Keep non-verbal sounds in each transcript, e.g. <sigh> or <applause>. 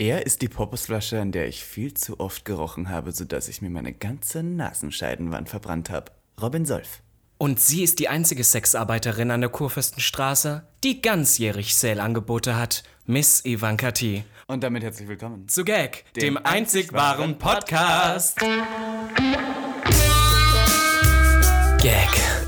Er ist die Poppusflasche, an der ich viel zu oft gerochen habe, sodass ich mir meine ganze Nasenscheidenwand verbrannt habe. Robin Solf. Und sie ist die einzige Sexarbeiterin an der Kurfürstenstraße, die ganzjährig Sale-Angebote hat. Miss Ivanka T. Und damit herzlich willkommen. Zu Gag, dem, Dem einzig einzig wahren wahren Podcast. Gag.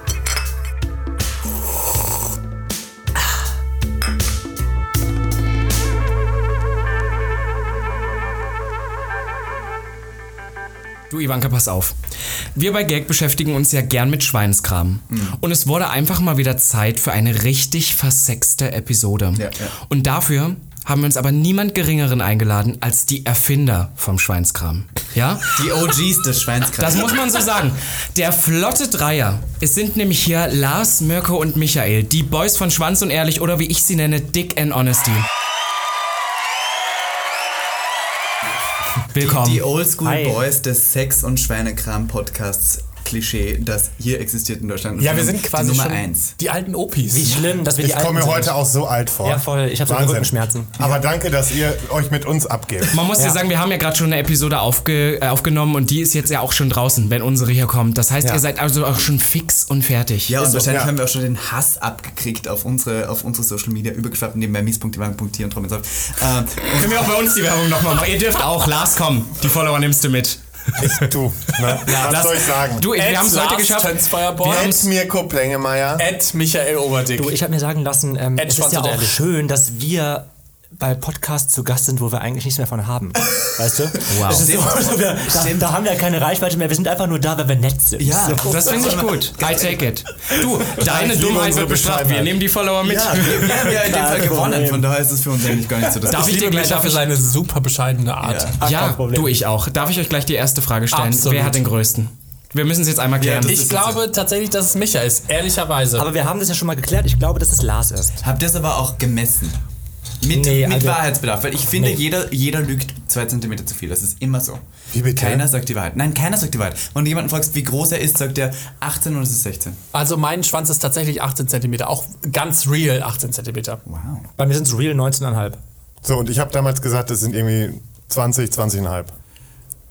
Du Ivanka, pass auf. Wir bei Gag beschäftigen uns ja gern mit Schweinskram. Und es wurde einfach mal wieder Zeit für eine richtig versexte Episode. Ja, ja. Und dafür haben wir uns aber niemand Geringeren eingeladen als die Erfinder vom Schweinskram. Ja? Die OGs des Schweinskrams. Das muss man so sagen. Der flotte Dreier. Es sind nämlich hier Lars, Mirko und Michael. Die Boys von Schwanz und Ehrlich oder wie ich sie nenne, Dick and Honesty. Willkommen. Die Oldschool Hi. Boys des Sex- und Schweinekram-Podcasts. Klischee, das hier existiert in Deutschland. Ja, wir sind quasi die Nummer schon eins. die alten Opis. Wie schlimm, dass wir Ich die Alten komme mir sind. heute auch so alt vor. Ja, voll. Ich habe so Wahnsinn. Rückenschmerzen. Aber danke, dass ihr euch mit uns abgebt. Man muss ja. Ja. sagen, wir haben ja gerade schon eine Episode aufge, äh, aufgenommen und die ist jetzt ja auch schon draußen, wenn unsere hier kommt. Das heißt, Ja. ihr seid also auch schon fix und fertig. Ja, und so, wahrscheinlich ja. haben wir auch schon den Hass abgekriegt auf unsere, auf unsere Social Media übergeschwappt, nebenbei mies.divan.tier und Trommelsaft. Ähm, Können wir auch bei uns die Werbung nochmal machen? Ihr dürft auch. Lars, komm. Die Follower nimmst du mit. Ich, du, ne? was Lars, soll ich sagen? Du, wir haben es heute geschafft. Ed Mirko Plengemeier. Ed Michael Oberdick. Du, ich habe mir sagen lassen, ähm, Ed es ist ja auch Ehrlich. schön, dass wir bei Podcasts zu Gast sind, wo wir eigentlich nichts mehr von haben. <laughs> Weißt du? Wow. Das ist so, so wir, da, da haben wir keine Reichweite mehr. Wir sind einfach nur da, weil wir nett sind. Ja, so. Das finde ich gut. I take it. Du, <laughs> deine Dummheit wird bestraft. Wir Bescheidenheit. nehmen die Follower mit. <laughs> ja, wir, haben ja in dem Fall gewonnen, von daher ist es für uns eigentlich gar nicht so das Darf ich dir gleich Micha darf für ich, seine super bescheidene Art. Ja. Ja, du, ich auch. Darf ich euch gleich die erste Frage stellen? Absolut. Wer hat den größten? Wir müssen es jetzt einmal klären. das Ich glaube tatsächlich, dass es Micha ist, ehrlicherweise. Aber wir haben das ja schon mal geklärt. Ich glaube, dass es Lars ist. Habt ihr es aber auch gemessen? Mit, Nee, mit also- Wahrheitsbedarf, weil ich finde, Nee. jeder, jeder lügt zwei Zentimeter zu viel. Das ist immer so. Wie bitte? Keiner sagt die Wahrheit. Nein, keiner sagt die Wahrheit. Wenn du jemanden fragst, wie groß er ist, sagt er 18 und es ist 16. also mein Schwanz ist tatsächlich 18 cm, auch ganz real 18 cm. Wow. Bei mir sind es real 19,5. So, und ich habe damals gesagt, das sind irgendwie 20, 20,5.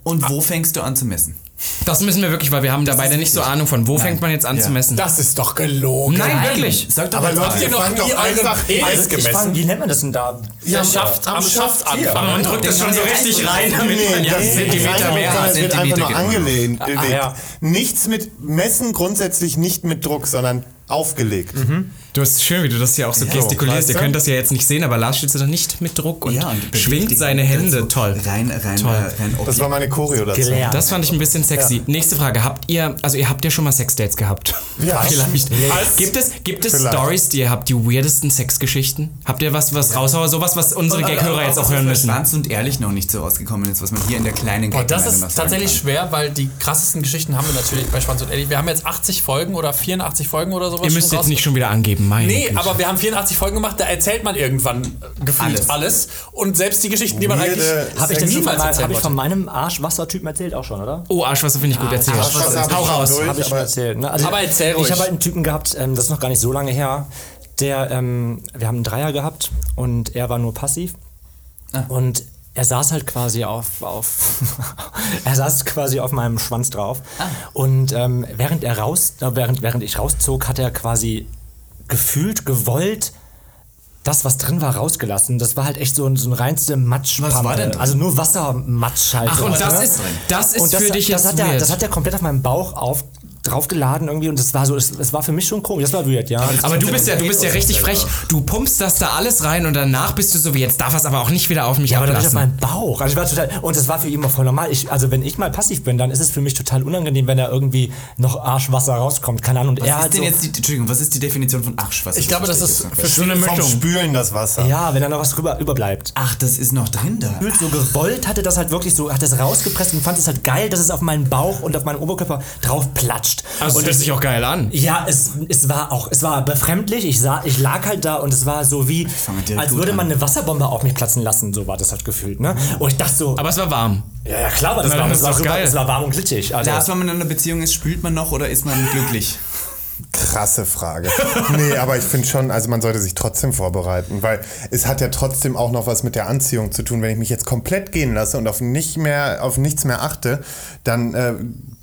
Und wo fängst du an zu messen? Das müssen wir wirklich, weil wir haben da beide nicht so Ahnung von. Wo fängt man jetzt an Ja. zu messen? Das ist doch gelogen. Nein, wirklich. Sag doch Aber Leute, Zahl. ihr noch nie einfach Penis gemessen. wie nennt man das denn da? Der Schaft am Schaft anfangen. Man drückt das schon so richtig rein, damit man ja das ist Zentimeter mehr wird einfach nur Zentimeter angelehnt. ja. Nichts mit Messen, grundsätzlich nicht mit Druck, sondern aufgelegt. Du hast schön, wie du das hier auch so gestikulierst. weißt Ihr könnt das ja jetzt nicht sehen, aber Lars steht da nicht mit Druck und, Ja, und schwingt seine Hände so Toll. Rein, rein, Toll. Äh, rein Das war meine Choreo dazu. Gelernt. Das fand ich ein bisschen sexy. Nächste Frage. Habt ihr, also ihr habt ja schon mal Sexdates gehabt? Ja. <laughs> Vielleicht. Als- Gibt es, gibt es. Stories, die ihr habt, die weirdesten Sexgeschichten? Habt ihr was, was raushauer? Sowas, was unsere Gag-Hörer jetzt auch hören müssen? Schwanz und ehrlich noch nicht so rausgekommen ist, was man hier in der kleinen Boah, das Gag-Gemeinde noch ist tatsächlich kann. schwer, weil die krassesten Geschichten haben wir natürlich bei Schwanz und Ehrlich. Wir haben jetzt 80 Folgen oder 84 Folgen oder sowas. Ihr müsst jetzt nicht schon wieder angeben, meine Nee, Güte. aber wir haben 84 Folgen gemacht, da erzählt man irgendwann gefühlt alles. Alles. Und selbst die Geschichten, die man Weirde eigentlich Habe ich, das schon niemals mal- erzählen hab ich von meinem Arschwassertypen erzählt auch schon, oder? Oh, Arschwasser finde ich gut. Erzähl. Arschwasser hab ich Hau raus. Habe ich schon aber- erzählt. Ne? Also, Aber erzähl ruhig. Ich habe halt einen Typen gehabt, ähm, das ist noch gar nicht so lange her. Der, ähm, wir haben einen Dreier gehabt und er war nur passiv. Und er saß halt quasi auf, auf <laughs> er saß quasi auf meinem Schwanz drauf. Und ähm, während er raus, äh, während, während ich rauszog, hat er quasi gefühlt, gewollt, das, was drin war, rausgelassen. Das war halt echt so ein, so ein reinste Matsch. Was war denn drin? Also nur Wassermatsch halt. Ach, und sowas, das ne? ist, das ist und das, für dich das jetzt hat, er, weird. das hat er komplett auf meinem Bauch auf, draufgeladen irgendwie und das war so, es, es war für mich schon komisch, das war weird, ja. aber du bist ja, du bist ja richtig frech. Du pumpst das da alles rein und danach bist du so wie jetzt darf es aber auch nicht wieder auf mich ja, aber dann auf ablassen. meinem Bauch. Also ich war total, und das war für ihn auch voll normal. Ich, also wenn ich mal passiv bin, dann ist es für mich total unangenehm, wenn da irgendwie noch Arschwasser rauskommt. Keine Ahnung. Und Was er ist halt denn so, jetzt die, Entschuldigung, was ist die Definition von Arschwasser? Ich glaube, das ist jetzt so eine Vom Mischung. Spülen das Wasser. ja, wenn da noch was drüber überbleibt. Ach, das ist noch drin da. So gewollt hatte das halt wirklich so, hat das rausgepresst und fand es halt geil, dass es auf meinen Bauch und auf meinen Oberkörper drauf platscht. Gequatscht. Also und das hört sich auch geil an. ja, es, es war auch, es war befremdlich. Ich, sah, ich lag halt da und es war so wie, als würde an. man eine Wasserbombe auf mich platzen lassen. So war das halt gefühlt, ne? Und ich dachte so, Aber es war warm. ja, ja klar war das warm. Es war, super, geil. es war warm und glitschig. Also, Lars, wenn man in einer Beziehung ist, spült man noch oder ist man glücklich? Krasse Frage. nee, aber ich finde schon, also man sollte sich trotzdem vorbereiten, weil es hat ja trotzdem auch noch was mit der Anziehung zu tun. Wenn ich mich jetzt komplett gehen lasse und auf nicht mehr, auf nichts mehr achte, dann, äh,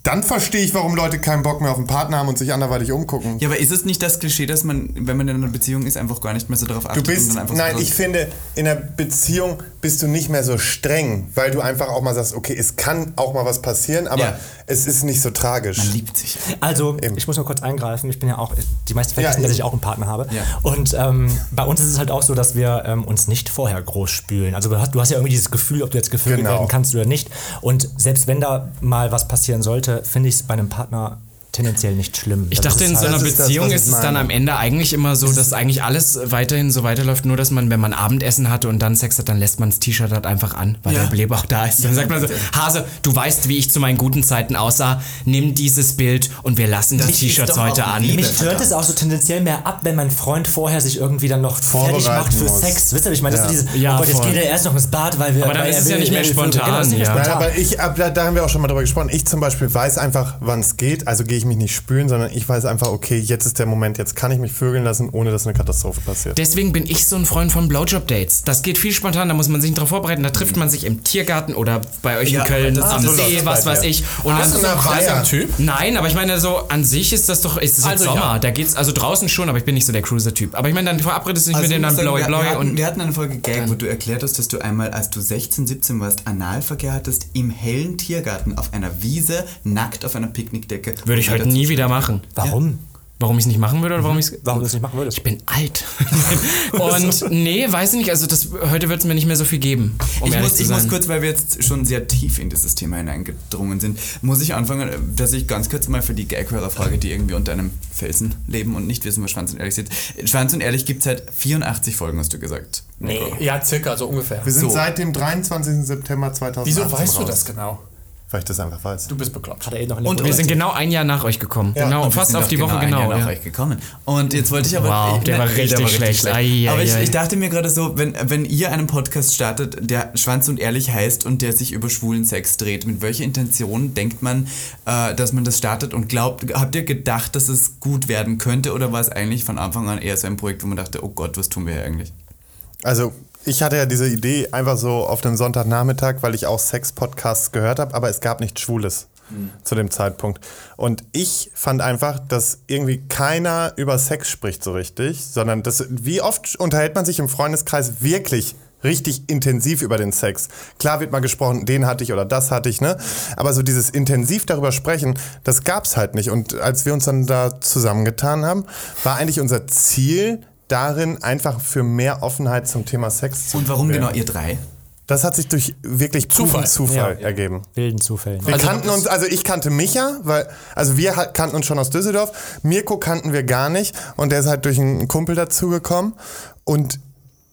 dann verstehe ich, warum Leute keinen Bock mehr auf einen Partner haben und sich anderweitig umgucken. Ja, aber ist es nicht das Klischee, dass man, wenn man in einer Beziehung ist, einfach gar nicht mehr so darauf Du achtet? bist, und dann einfach nein, so ich finde, in der Beziehung bist du nicht mehr so streng, weil du einfach auch mal sagst, okay, es kann auch mal was passieren, aber Ja. es ist nicht so tragisch. Man liebt sich. Also, ich muss mal kurz eingreifen. Ich bin ja auch, die meisten vergessen, Ja, dass eben. ich auch einen Partner habe. Ja. Und ähm, bei uns ist es halt auch so, dass wir ähm, uns nicht vorher groß spülen. Also du hast, du hast ja irgendwie dieses Gefühl, ob du jetzt gefühlt Genau. werden kannst oder nicht. Und selbst wenn da mal was passieren sollte, finde ich es bei einem Partner tendenziell nicht schlimm. Ich Das dachte, in so halt- einer das ist das, Beziehung ist es dann am Ende eigentlich immer so, dass eigentlich alles weiterhin so weiterläuft, nur dass man, wenn man Abendessen hatte und dann Sex hat, dann lässt man das T-Shirt halt einfach an, weil Ja. der Beleber auch da ist. Dann sagt man so, Hase, du weißt, wie ich zu meinen guten Zeiten aussah, nimm dieses Bild und wir lassen die ist T-Shirts heute an. Liebe. Mich stört es auch so tendenziell mehr ab, wenn mein Freund vorher sich irgendwie dann noch fertig macht für muss. Sex. Wisst ihr, ich meine, das ist diese, Ja, oh Gott, jetzt voll. geht er erst noch ins Bad, weil wir. Aber dann ist es ja nicht mehr spontan, Genau, das ist nicht ja. Nein, spontan. aber ich, da haben wir auch schon mal drüber gesprochen. Ich zum Beispiel weiß einfach, wann es geht. Also gehe ich mich nicht spülen, sondern ich weiß einfach, okay, jetzt ist der Moment, jetzt kann ich mich vögeln lassen, ohne dass eine Katastrophe passiert. Deswegen bin ich so ein Freund von Blowjob-Dates. Das geht viel spontan, da muss man sich nicht drauf vorbereiten. Da trifft man sich im Tiergarten oder bei euch Ja, in Köln das- am so See, was weiß ich. Und Hast dann du eine Feier? Typ? Nein, aber ich meine, so an sich ist das doch, ist es Also, Sommer. ja. Da geht's, also draußen schon, aber ich bin nicht so der Cruiser-Typ. Aber ich meine, dann verabredest du dich mit dem dann blowy wir, blowy und. wir hatten eine Folge Gag, wo du erklärt hast, dass du einmal, als du 16, 17 warst, Analverkehr hattest im hellen Tiergarten auf einer Wiese, nackt auf einer Picknickdecke. Würde ich heute dazu- nie wieder machen. Warum? Warum ich es nicht machen würde oder warum ich Warum du das nicht machen würdest? Ich bin alt. <laughs> und nee, weiß ich nicht. Also das, heute wird es mir nicht mehr so viel geben. Um ich muss, zu ich muss kurz, weil wir jetzt schon sehr tief in dieses Thema hineingedrungen sind, muss ich anfangen, dass ich ganz kurz mal für die Gaghörer frage, die irgendwie unter einem Felsen leben und nicht wissen, was Schwanz und Ehrlich sind. Schwanz und Ehrlich gibt es seit 84 Folgen, hast du gesagt. Nee. Ja, circa, so ungefähr. Wir sind So. seit dem 23. September 2018 Wieso weißt du raus. das genau? Weil ich das einfach weiß. Du bist bekloppt. Hat er eh noch der Und wir sind genau ein Jahr nach euch gekommen. genau, Und fast auf die Woche ein genau. Jahr nach ja. euch gekommen. Und jetzt wollte ich aber. Wow, ich, der war richtig schlecht. Ai, ai, aber ich, ai. ich dachte mir gerade so, wenn, wenn ihr einen Podcast startet, der Schwanz und Ehrlich heißt und der sich über schwulen Sex dreht, mit welcher Intention denkt man, äh, dass man das startet und glaubt, habt ihr gedacht, dass es gut werden könnte oder war es eigentlich von Anfang an eher so ein Projekt, wo man dachte, oh Gott, was tun wir hier eigentlich? Also, ich hatte ja diese Idee einfach so auf dem Sonntagnachmittag, weil ich auch Sex-Podcasts gehört habe, aber es gab nichts Schwules zu dem Zeitpunkt. Und ich fand einfach, dass irgendwie keiner über Sex spricht so richtig, sondern das, wie oft unterhält man sich im Freundeskreis wirklich richtig intensiv über den Sex. Klar wird mal gesprochen, den hatte ich oder das hatte ich, ne? Aber so dieses intensiv darüber sprechen, das gab's halt nicht. Und als wir uns dann da zusammengetan haben, war eigentlich unser Ziel darin, einfach für mehr Offenheit zum Thema Sex zu Und warum werden. genau ihr drei? Das hat sich durch wirklich Zufall. Zufall Ja. ergeben. wilden Zufällen. Wir Also kannten uns, also ich kannte Micha, weil, also wir kannten uns schon aus Düsseldorf. Mirko kannten wir gar nicht und der ist halt durch einen Kumpel dazugekommen. Und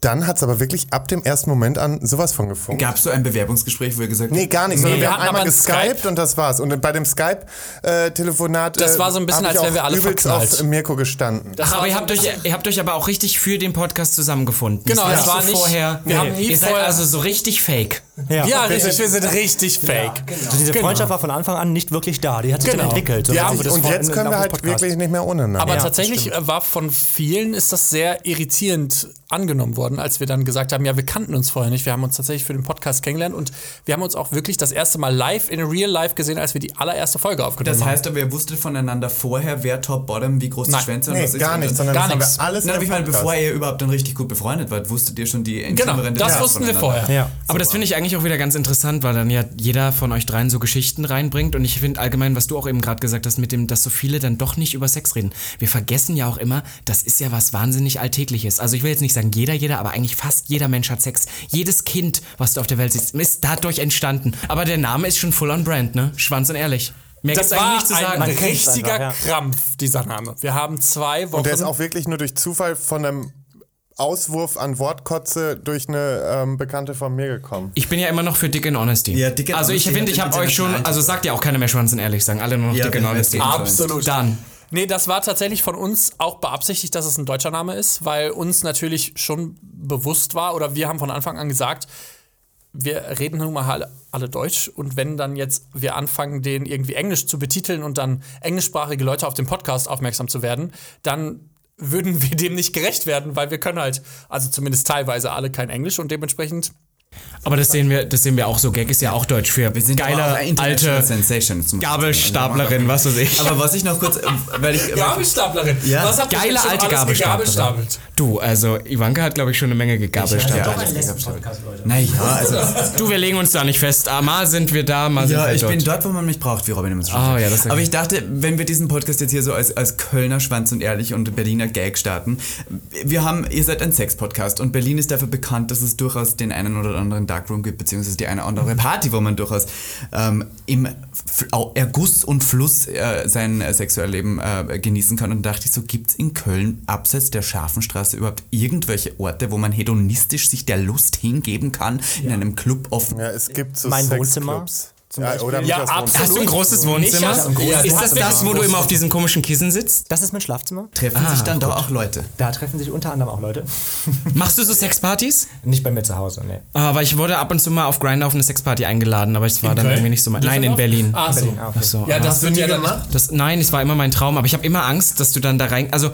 dann hat es aber wirklich ab dem ersten Moment an sowas von gefunkt. Gab es so ein Bewerbungsgespräch, wo ihr gesagt Nee, habt, gar nicht, sondern wir wir haben einmal geskypt Skype. und das war's. Und bei dem Skype-Telefonat. Das war so ein bisschen, ich als wären wir alle übelst verknallt. auf Mirko gestanden. Das Ach, aber ihr habt, euch, ihr habt euch aber auch richtig für den Podcast zusammengefunden. Genau, das es war so nicht- vorher. wir haben nie ihr seid vorher- also so richtig fake. Ja. Ja, richtig, wir sind richtig fake. Also diese Freundschaft war von Anfang an nicht wirklich da. Die hat sich Genau. dann entwickelt. Ja, im und und jetzt können wir halt des Podcasts. wirklich nicht mehr ohne. Aber Ja, tatsächlich äh, war von vielen ist das sehr irritierend angenommen worden, als wir dann gesagt haben, ja, wir kannten uns vorher nicht. Wir haben uns tatsächlich für den Podcast kennengelernt und wir haben uns auch wirklich das erste Mal live in real life gesehen, als wir die allererste Folge aufgenommen Das haben. heißt aber, ihr wusstet voneinander vorher, wer Top, Bottom, wie groß die. Schwänze und Nee, was ist. gar und- nicht, sondern Gar das haben nichts. wir alles Nein, ich meine, Podcast. bevor ihr überhaupt dann richtig gut befreundet wart, wusstet ihr schon die Genau, das wussten wir vorher. Ja. Aber das finde ich eigentlich auch wieder ganz interessant, weil dann ja jeder von euch dreien so Geschichten reinbringt. Und ich finde allgemein, was du auch eben gerade gesagt hast, mit dem, dass so viele dann doch nicht über Sex reden. Wir vergessen ja auch immer, das ist ja was wahnsinnig Alltägliches. Also ich will jetzt nicht sagen jeder, jeder, aber eigentlich fast jeder Mensch hat Sex. Jedes Kind, was du auf der Welt siehst, ist dadurch entstanden. Aber der Name ist schon full on brand, ne? Schwanz und ehrlich. Mehr Das eigentlich war nicht zu ein sagen. Kennt's richtiger einfach, ja. Krampf, dieser Name. Wir haben zwei Wochen. Und der ist auch wirklich nur durch Zufall von einem Auswurf an Wortkotze durch eine ähm, Bekannte von mir gekommen. Ich bin ja immer noch für Dick and Honesty. Ja, Dick and Also ich Honesty finde, ich hat habe euch schon, also sagt ja auch keiner mehr Schwanz und ehrlich, sagen alle nur noch Ja, Dick wir Honesty. Absolut. Dann. Nee, das war tatsächlich von uns auch beabsichtigt, dass es ein deutscher Name ist, weil uns natürlich schon bewusst war oder wir haben von Anfang an gesagt, wir reden nun mal alle, alle Deutsch und wenn dann jetzt wir anfangen, den irgendwie Englisch zu betiteln und dann englischsprachige Leute auf den Podcast aufmerksam zu werden, dann würden wir dem nicht gerecht werden, weil wir können halt, also zumindest teilweise alle kein Englisch und dementsprechend Aber das sehen wir, das sehen wir auch so. Gag ist ja auch deutsch für Wir sind geile, alte ich sagen. Gabelstaplerin, was weiß ich. Aber was ich noch kurz, äh, weil ich, Gabelstaplerin. Ja. Was habt ihr Geile schon alte Gabelstaplerin. Du, also Ivanka hat, glaube ich, schon eine Menge gegabelstapelt. Ja, naja, also, <laughs> Du, wir legen uns da nicht fest. Ah, mal sind wir da, mal sind ja, wir ich dort. bin dort, wo man mich braucht, wie Robin immer so schön sagt. ja, das ist Aber ich dachte, wenn wir diesen Podcast jetzt hier so als, als Kölner Schwanz und Ehrlich und Berliner Gag starten, wir haben, ihr seid ein Sex-Podcast und Berlin ist dafür bekannt, dass es durchaus den einen oder anderen Darkroom gibt, beziehungsweise die eine oder andere Party, wo man durchaus ähm, im Erguss und Fluss äh, sein äh, Sexualleben äh, genießen kann. Und da dachte ich so, gibt es in Köln abseits der Scharfenstraße überhaupt irgendwelche Orte, wo man hedonistisch sich der Lust hingeben kann, in einem Club offen? Ja, es gibt so Mein Sexclubs. Wohnzimmer Ja, oder Ja, absolut. Hast du ein großes Wohnzimmer? Ein großes- ist das Ja, das, wo du immer auf diesem komischen Kissen sitzt? Das ist mein Schlafzimmer. Treffen sich dann da auch Leute? Da treffen sich unter anderem auch Leute. <laughs> Machst du so Sexpartys? Nicht bei mir zu Hause, nee. Ah, weil ich wurde ab und zu mal auf Grindr auf eine Sexparty eingeladen, aber es war dann Köln? irgendwie nicht so mein. Nein, in Berlin. Ah, so. Berlin, ah, okay. Ach so. Ja, das wird ja dann Das, nein, es war immer mein Traum, aber ich habe immer Angst, dass du dann da rein. Also,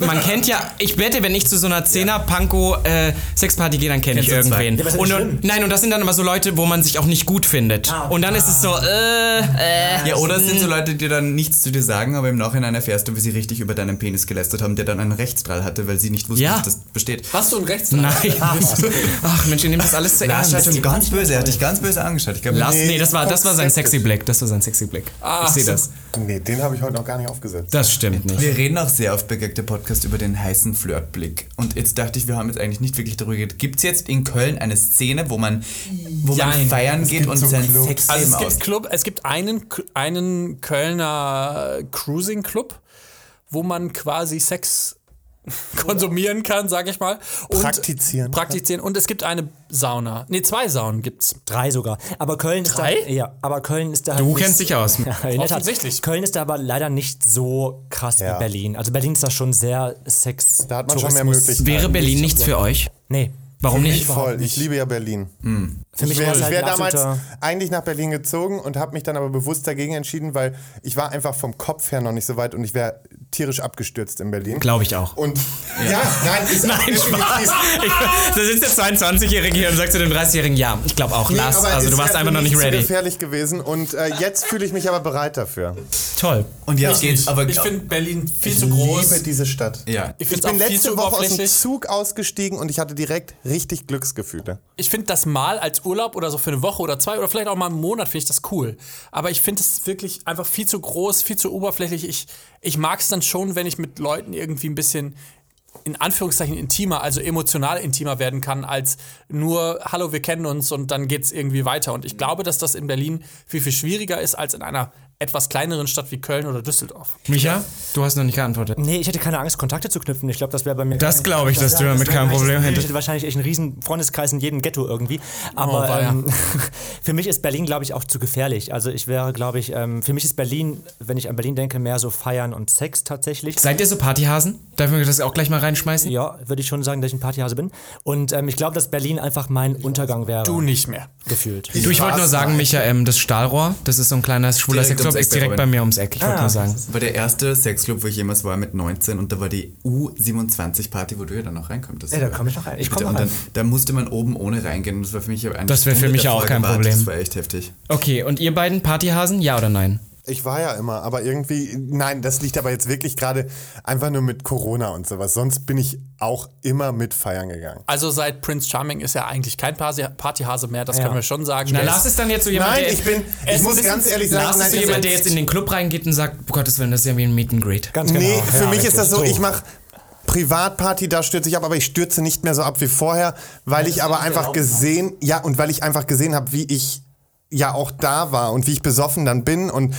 man kennt ja, ich wette, wenn ich zu so einer Zehner Panko äh, Sexparty gehe, dann kenne ich irgendwen. Ja, und, nein, und das sind dann immer so Leute, wo man sich auch nicht gut findet. Ah, und dann ist es so, äh, äh. Ja, oder es sind so Leute, die dann nichts zu dir sagen, aber im Nachhinein erfährst du, wie sie richtig über deinen Penis gelästert haben, der dann einen Rechtsstrahl hatte, weil sie nicht wussten, Ja. dass das besteht. Hast du ein Rechts? Nein. <laughs> Ach Mensch, ihr nehmt das alles zu Lars ernst. schon ganz böse, er hat dich ganz böse angeschaut. Ich glaube, Lars, nee, das war, das war sein sexy Blick. Das war sein sexy Blick. ich sehe so. das. Nee, den habe ich heute noch gar nicht aufgesetzt. Das stimmt nicht. wir reden auch sehr oft Gag der Podcast über den heißen Flirtblick. Und jetzt dachte ich, wir haben jetzt eigentlich nicht wirklich darüber geredet. Gibt es jetzt in Köln eine Szene, wo man, wo man Jein. feiern geht und so sein Clubs. Sexleben Also es aus? gibt Club, es gibt einen, einen Kölner Cruising Club, wo man quasi Sex <laughs> konsumieren kann, sag ich mal. Und Praktizieren. Praktizieren. Und es gibt eine Sauna. Nee, zwei Saunen gibt's. Drei sogar. Aber Köln Drei? ist da. Ja, aber Köln ist da. Du nicht- kennst dich aus. <laughs> Ja. Offensichtlich. Köln ist da aber leider nicht so krass Ja. wie Berlin. Also Berlin ist da schon sehr Sex. Da hat man schon mehr Tourismus. Möglichkeiten. Wäre Berlin nichts für euch? Nee. Warum nicht? Voll, ich liebe ja Berlin. Für mich Ich wäre halt wär ein damals eigentlich nach Berlin gezogen und habe mich dann aber bewusst dagegen entschieden, weil ich war einfach vom Kopf her noch nicht so weit und ich wäre tierisch abgestürzt in Berlin. Glaube ich auch. Und ja, <laughs> nein, ist Nein, Spaß. <laughs> Ich, da sitzt der 22-Jährige hier und sagt zu dem 30-Jährigen, ja, ich glaube auch, Nee, Lars. Also du warst wär einfach noch nicht ready. gefährlich gewesen und äh, jetzt fühle ich mich aber bereit dafür. Toll. Und jetzt geht's aber Ich finde Berlin viel Ich zu groß. liebe diese Stadt. ja. Ich Ich bin letzte Woche aus dem. Zug ausgestiegen und ich hatte direkt richtig Glücksgefühle. Ich finde das mal als Urlaub oder so für eine Woche oder zwei oder vielleicht auch mal einen Monat finde ich das cool. Aber ich finde es wirklich einfach viel zu groß, viel zu oberflächlich. Ich, ich mag es dann schon, wenn ich mit Leuten irgendwie ein bisschen in Anführungszeichen intimer, also emotional intimer werden kann, als nur, hallo, wir kennen uns und dann geht's irgendwie weiter. Und ich glaube, dass das in Berlin viel, viel schwieriger ist als in einer etwas kleineren Stadt wie Köln oder Düsseldorf. Micha, du hast noch nicht geantwortet. Nee, ich hätte keine Angst, Kontakte zu knüpfen. Ich glaube, das wäre bei mir. Das glaube ich, dass du wär- damit kein. Problem Ich hättest. hätte wahrscheinlich echt einen riesen Freundeskreis in jedem Ghetto irgendwie. Aber Oh, ähm, <laughs> für mich ist Berlin, glaube ich, auch zu gefährlich. Also ich wäre, glaube ich, ähm, für mich ist Berlin, wenn ich an Berlin denke, mehr so Feiern und Sex tatsächlich. Seid ihr so Partyhasen? Darf ich mir das auch gleich mal reinschmeißen? Ja, würde ich schon sagen, dass ich ein Partyhase bin. Und ähm, ich glaube, dass Berlin einfach mein Untergang wäre. Du nicht mehr. gefühlt. Du, ich wollte nur sagen, Micha, ähm, das Stahlrohr, das ist so ein kleiner schwuler Direkt Sexclub, ist direkt bei mir ums Eck. Ich wollte Ah, nur sagen. Das war der erste Sexclub, wo ich jemals war mit 19 und da war die U27-Party, wo du ja dann noch reinkommst. Ja, da komm ich noch rein. Ich komm Bitte, noch und dann, rein. da musste man oben ohne reingehen das war für mich Das wäre für mich auch kein. Problem. Das war echt heftig. Okay, und ihr beiden Partyhasen, ja oder nein? Ich war ja immer, aber irgendwie, nein, das liegt aber jetzt wirklich gerade einfach nur mit Corona und sowas. Sonst bin ich auch immer mit feiern gegangen. Also seit Prince Charming ist er eigentlich kein Party- Partyhase mehr, das Ja. können wir schon sagen. Na, Der Lars ist- dann jetzt so jemand, Nein, der... ich bin, ich muss ganz ehrlich sagen, Lars ist so jemand, der jetzt in den Club reingeht und sagt, um Gottes Willen, das ist ja wie ein Meet and Greet. Ganz genau. Nee, für Ja, mich ist das so, ich mache Privatparty, da stürze ich ab, aber ich stürze nicht mehr so ab wie vorher, weil ich aber einfach gesehen, ja, und weil ich einfach gesehen habe, wie ich ja auch da war und wie ich besoffen dann bin und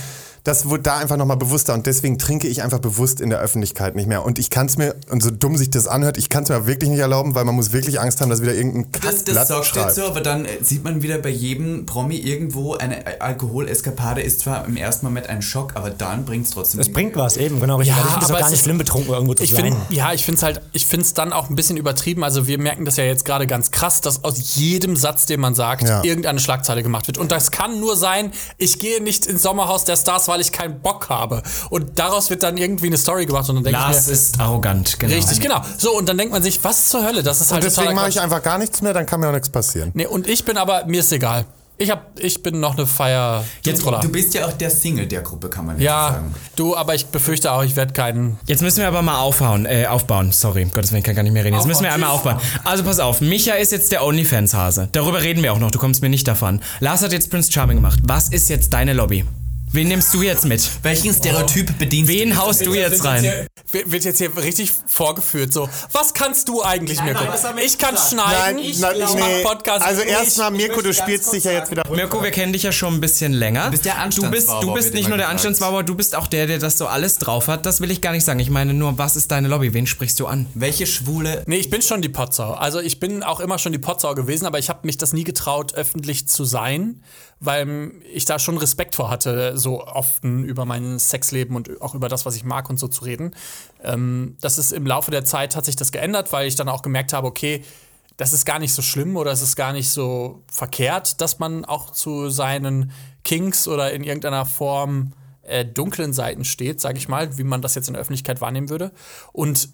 das wurde da einfach nochmal bewusster und deswegen trinke ich einfach bewusst in der Öffentlichkeit nicht mehr. Und ich kann es mir, und so dumm sich das anhört, ich kann es mir wirklich nicht erlauben, weil man muss wirklich Angst haben, dass wieder irgendein Das, das Blatt sagt jetzt schreibt. so, aber dann äh, sieht man wieder bei jedem Promi irgendwo, eine Al- Alkoholeskapade ist zwar im ersten Moment ein Schock, aber dann bringt es trotzdem. Es bringt was, eben, genau. richtig. Ja, Weil ich ist aber auch gar es nicht ist- schlimm, betrunken irgendwo zu Ich sein. finde, ja, ich finde es halt, ich finde es dann auch ein bisschen übertrieben. Also wir merken das ja jetzt gerade ganz krass, dass aus jedem Satz, den man sagt, Ja. irgendeine Schlagzeile gemacht wird. Und das kann nur sein, ich gehe nicht ins Sommerhaus der Stars, weil ich keinen Bock habe. Und daraus wird dann irgendwie eine Story gemacht und dann denke Lars ich mir, ist arrogant, genau. richtig, genau. So, und dann denkt man sich, was zur Hölle? Das ist halt Und deswegen mache ich einfach gar nichts mehr, dann kann mir auch nichts passieren. Nee, und ich bin aber, mir ist egal. Ich, hab, ich bin noch eine Feier. Jetzt, du bist ja auch der Single der Gruppe, kann man Ja, sagen. du, aber ich befürchte auch, ich werde keinen. Jetzt müssen wir aber mal aufhauen, äh, aufbauen. Sorry, Gottes Willen, ich kann gar nicht mehr reden. Jetzt müssen wir einmal aufbauen. Also pass auf, Micha ist jetzt der OnlyFans-Hase. Darüber reden wir auch noch, du kommst mir nicht davon. Lars hat jetzt Prince Charming gemacht. Was ist jetzt deine Lobby? Wen nimmst du jetzt mit? Welchen Stereotyp bedienst Wen du? haust du jetzt rein? Wird wird jetzt hier richtig vorgeführt, so. Was kannst du eigentlich, Mirko? nein, ich kann gesagt. schneiden, Nein, ich, nein, ich nee. mach Podcast. Also erstmal, Mirko, du spielst dich ja jetzt wieder. Mirko, wir kennen dich ja schon ein bisschen länger. Du bist der Du bist, Anstandsbauer, du bist nicht nur der. Anstandsbauer, du bist auch der, der das so alles drauf hat. Das will ich gar nicht sagen. Ich meine nur, was ist deine Lobby? Wen sprichst du an? Welche schwule Nee, ich bin schon die Potsau. Also ich bin auch immer schon die Potsau gewesen, aber ich habe mich das nie getraut, öffentlich zu sein, weil ich da schon Respekt vor hatte, so offen über mein Sexleben und auch über das, was ich mag und so zu reden. Ähm, das ist im Laufe der Zeit hat sich das geändert, weil ich dann auch gemerkt habe, okay, das ist gar nicht so schlimm oder es ist gar nicht so verkehrt, dass man auch zu seinen Kinks oder in irgendeiner Form äh, dunklen Seiten steht, sage ich mal, wie man das jetzt in der Öffentlichkeit wahrnehmen würde. Und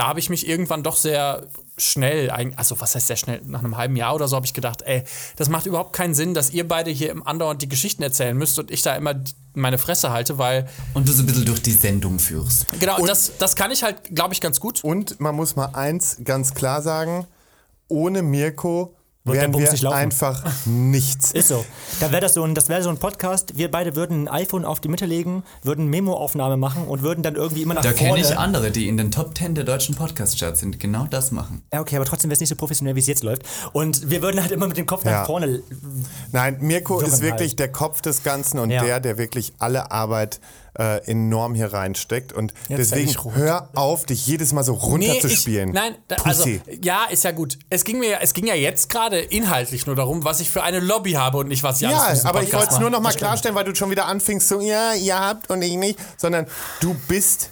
da habe ich mich irgendwann doch sehr schnell, also was heißt sehr schnell, nach einem halben Jahr oder so habe ich gedacht, ey, das macht überhaupt keinen Sinn, dass ihr beide hier im andauernd die Geschichten erzählen müsst und ich da immer meine Fresse halte, weil und du so ein bisschen durch die Sendung führst. genau, das, das kann ich halt, glaube ich, ganz gut. Und man muss mal eins ganz klar sagen: Ohne Mirko Wird Bums wir nicht laufen. einfach nichts. <laughs> Ist so. Da wäre das so ein, das wäre so ein Podcast. Wir beide würden ein iPhone auf die Mitte legen, würden Memo-Aufnahme machen und würden dann irgendwie immer nach Da vorne. kenne ich andere, die in den Top 10 der deutschen Podcast-Charts sind, genau das machen. Ja, okay, aber trotzdem wäre es nicht so professionell, wie es jetzt läuft. Und wir würden halt immer mit dem Kopf nach Ja. vorne. Nein, Mirko ist wirklich halt. der Kopf des Ganzen und Ja. der, der wirklich alle Arbeit äh, enorm hier reinsteckt. Und werd deswegen hör auf, dich jedes Mal so runterzuspielen. ich, nein, da, also ja, ist ja gut. Es ging mir, es ging ja jetzt gerade inhaltlich nur darum, was ich für eine Lobby habe und nicht was ich Ja, aber ich wollte es nur noch mal klarstellen, weil du schon wieder anfingst so, ja, ihr habt und ich nicht, sondern du bist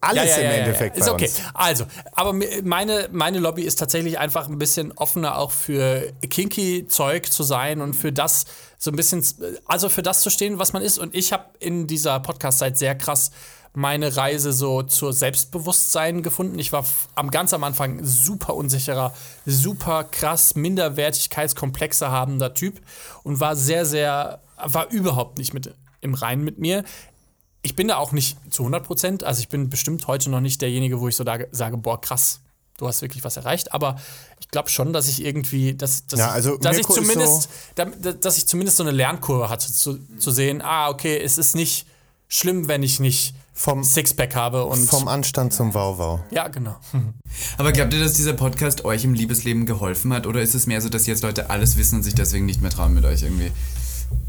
alles im Endeffekt Ist bei okay. uns. Also, aber meine, meine Lobby ist tatsächlich einfach ein bisschen offener auch für kinky Zeug zu sein und für das so ein bisschen, also für das zu stehen, was man ist. Und ich habe in dieser Podcast-Zeit sehr krass meine Reise so zur Selbstbewusstsein gefunden. Ich war am ganz am Anfang super unsicherer, super krass Minderwertigkeitskomplexe habender Typ und war sehr, sehr, war überhaupt nicht mit im Reinen mit mir ich bin da auch nicht zu 100 Prozent. Also ich bin bestimmt heute noch nicht derjenige, wo ich so da sage, boah, krass, du hast wirklich was erreicht. Aber ich glaube schon, dass ich irgendwie, dass, dass, Ja, also ich, dass ich zumindest, da, dass ich zumindest so eine Lernkurve hatte, zu, zu sehen, ah, okay, es ist nicht schlimm, wenn ich nicht Vom- Sixpack habe und Vom Anstand zum Wauwau. ja, genau. <laughs> Aber glaubt ihr, dass dieser Podcast euch im Liebesleben geholfen hat? Oder ist es mehr so, dass jetzt Leute alles wissen und sich deswegen nicht mehr trauen mit euch irgendwie?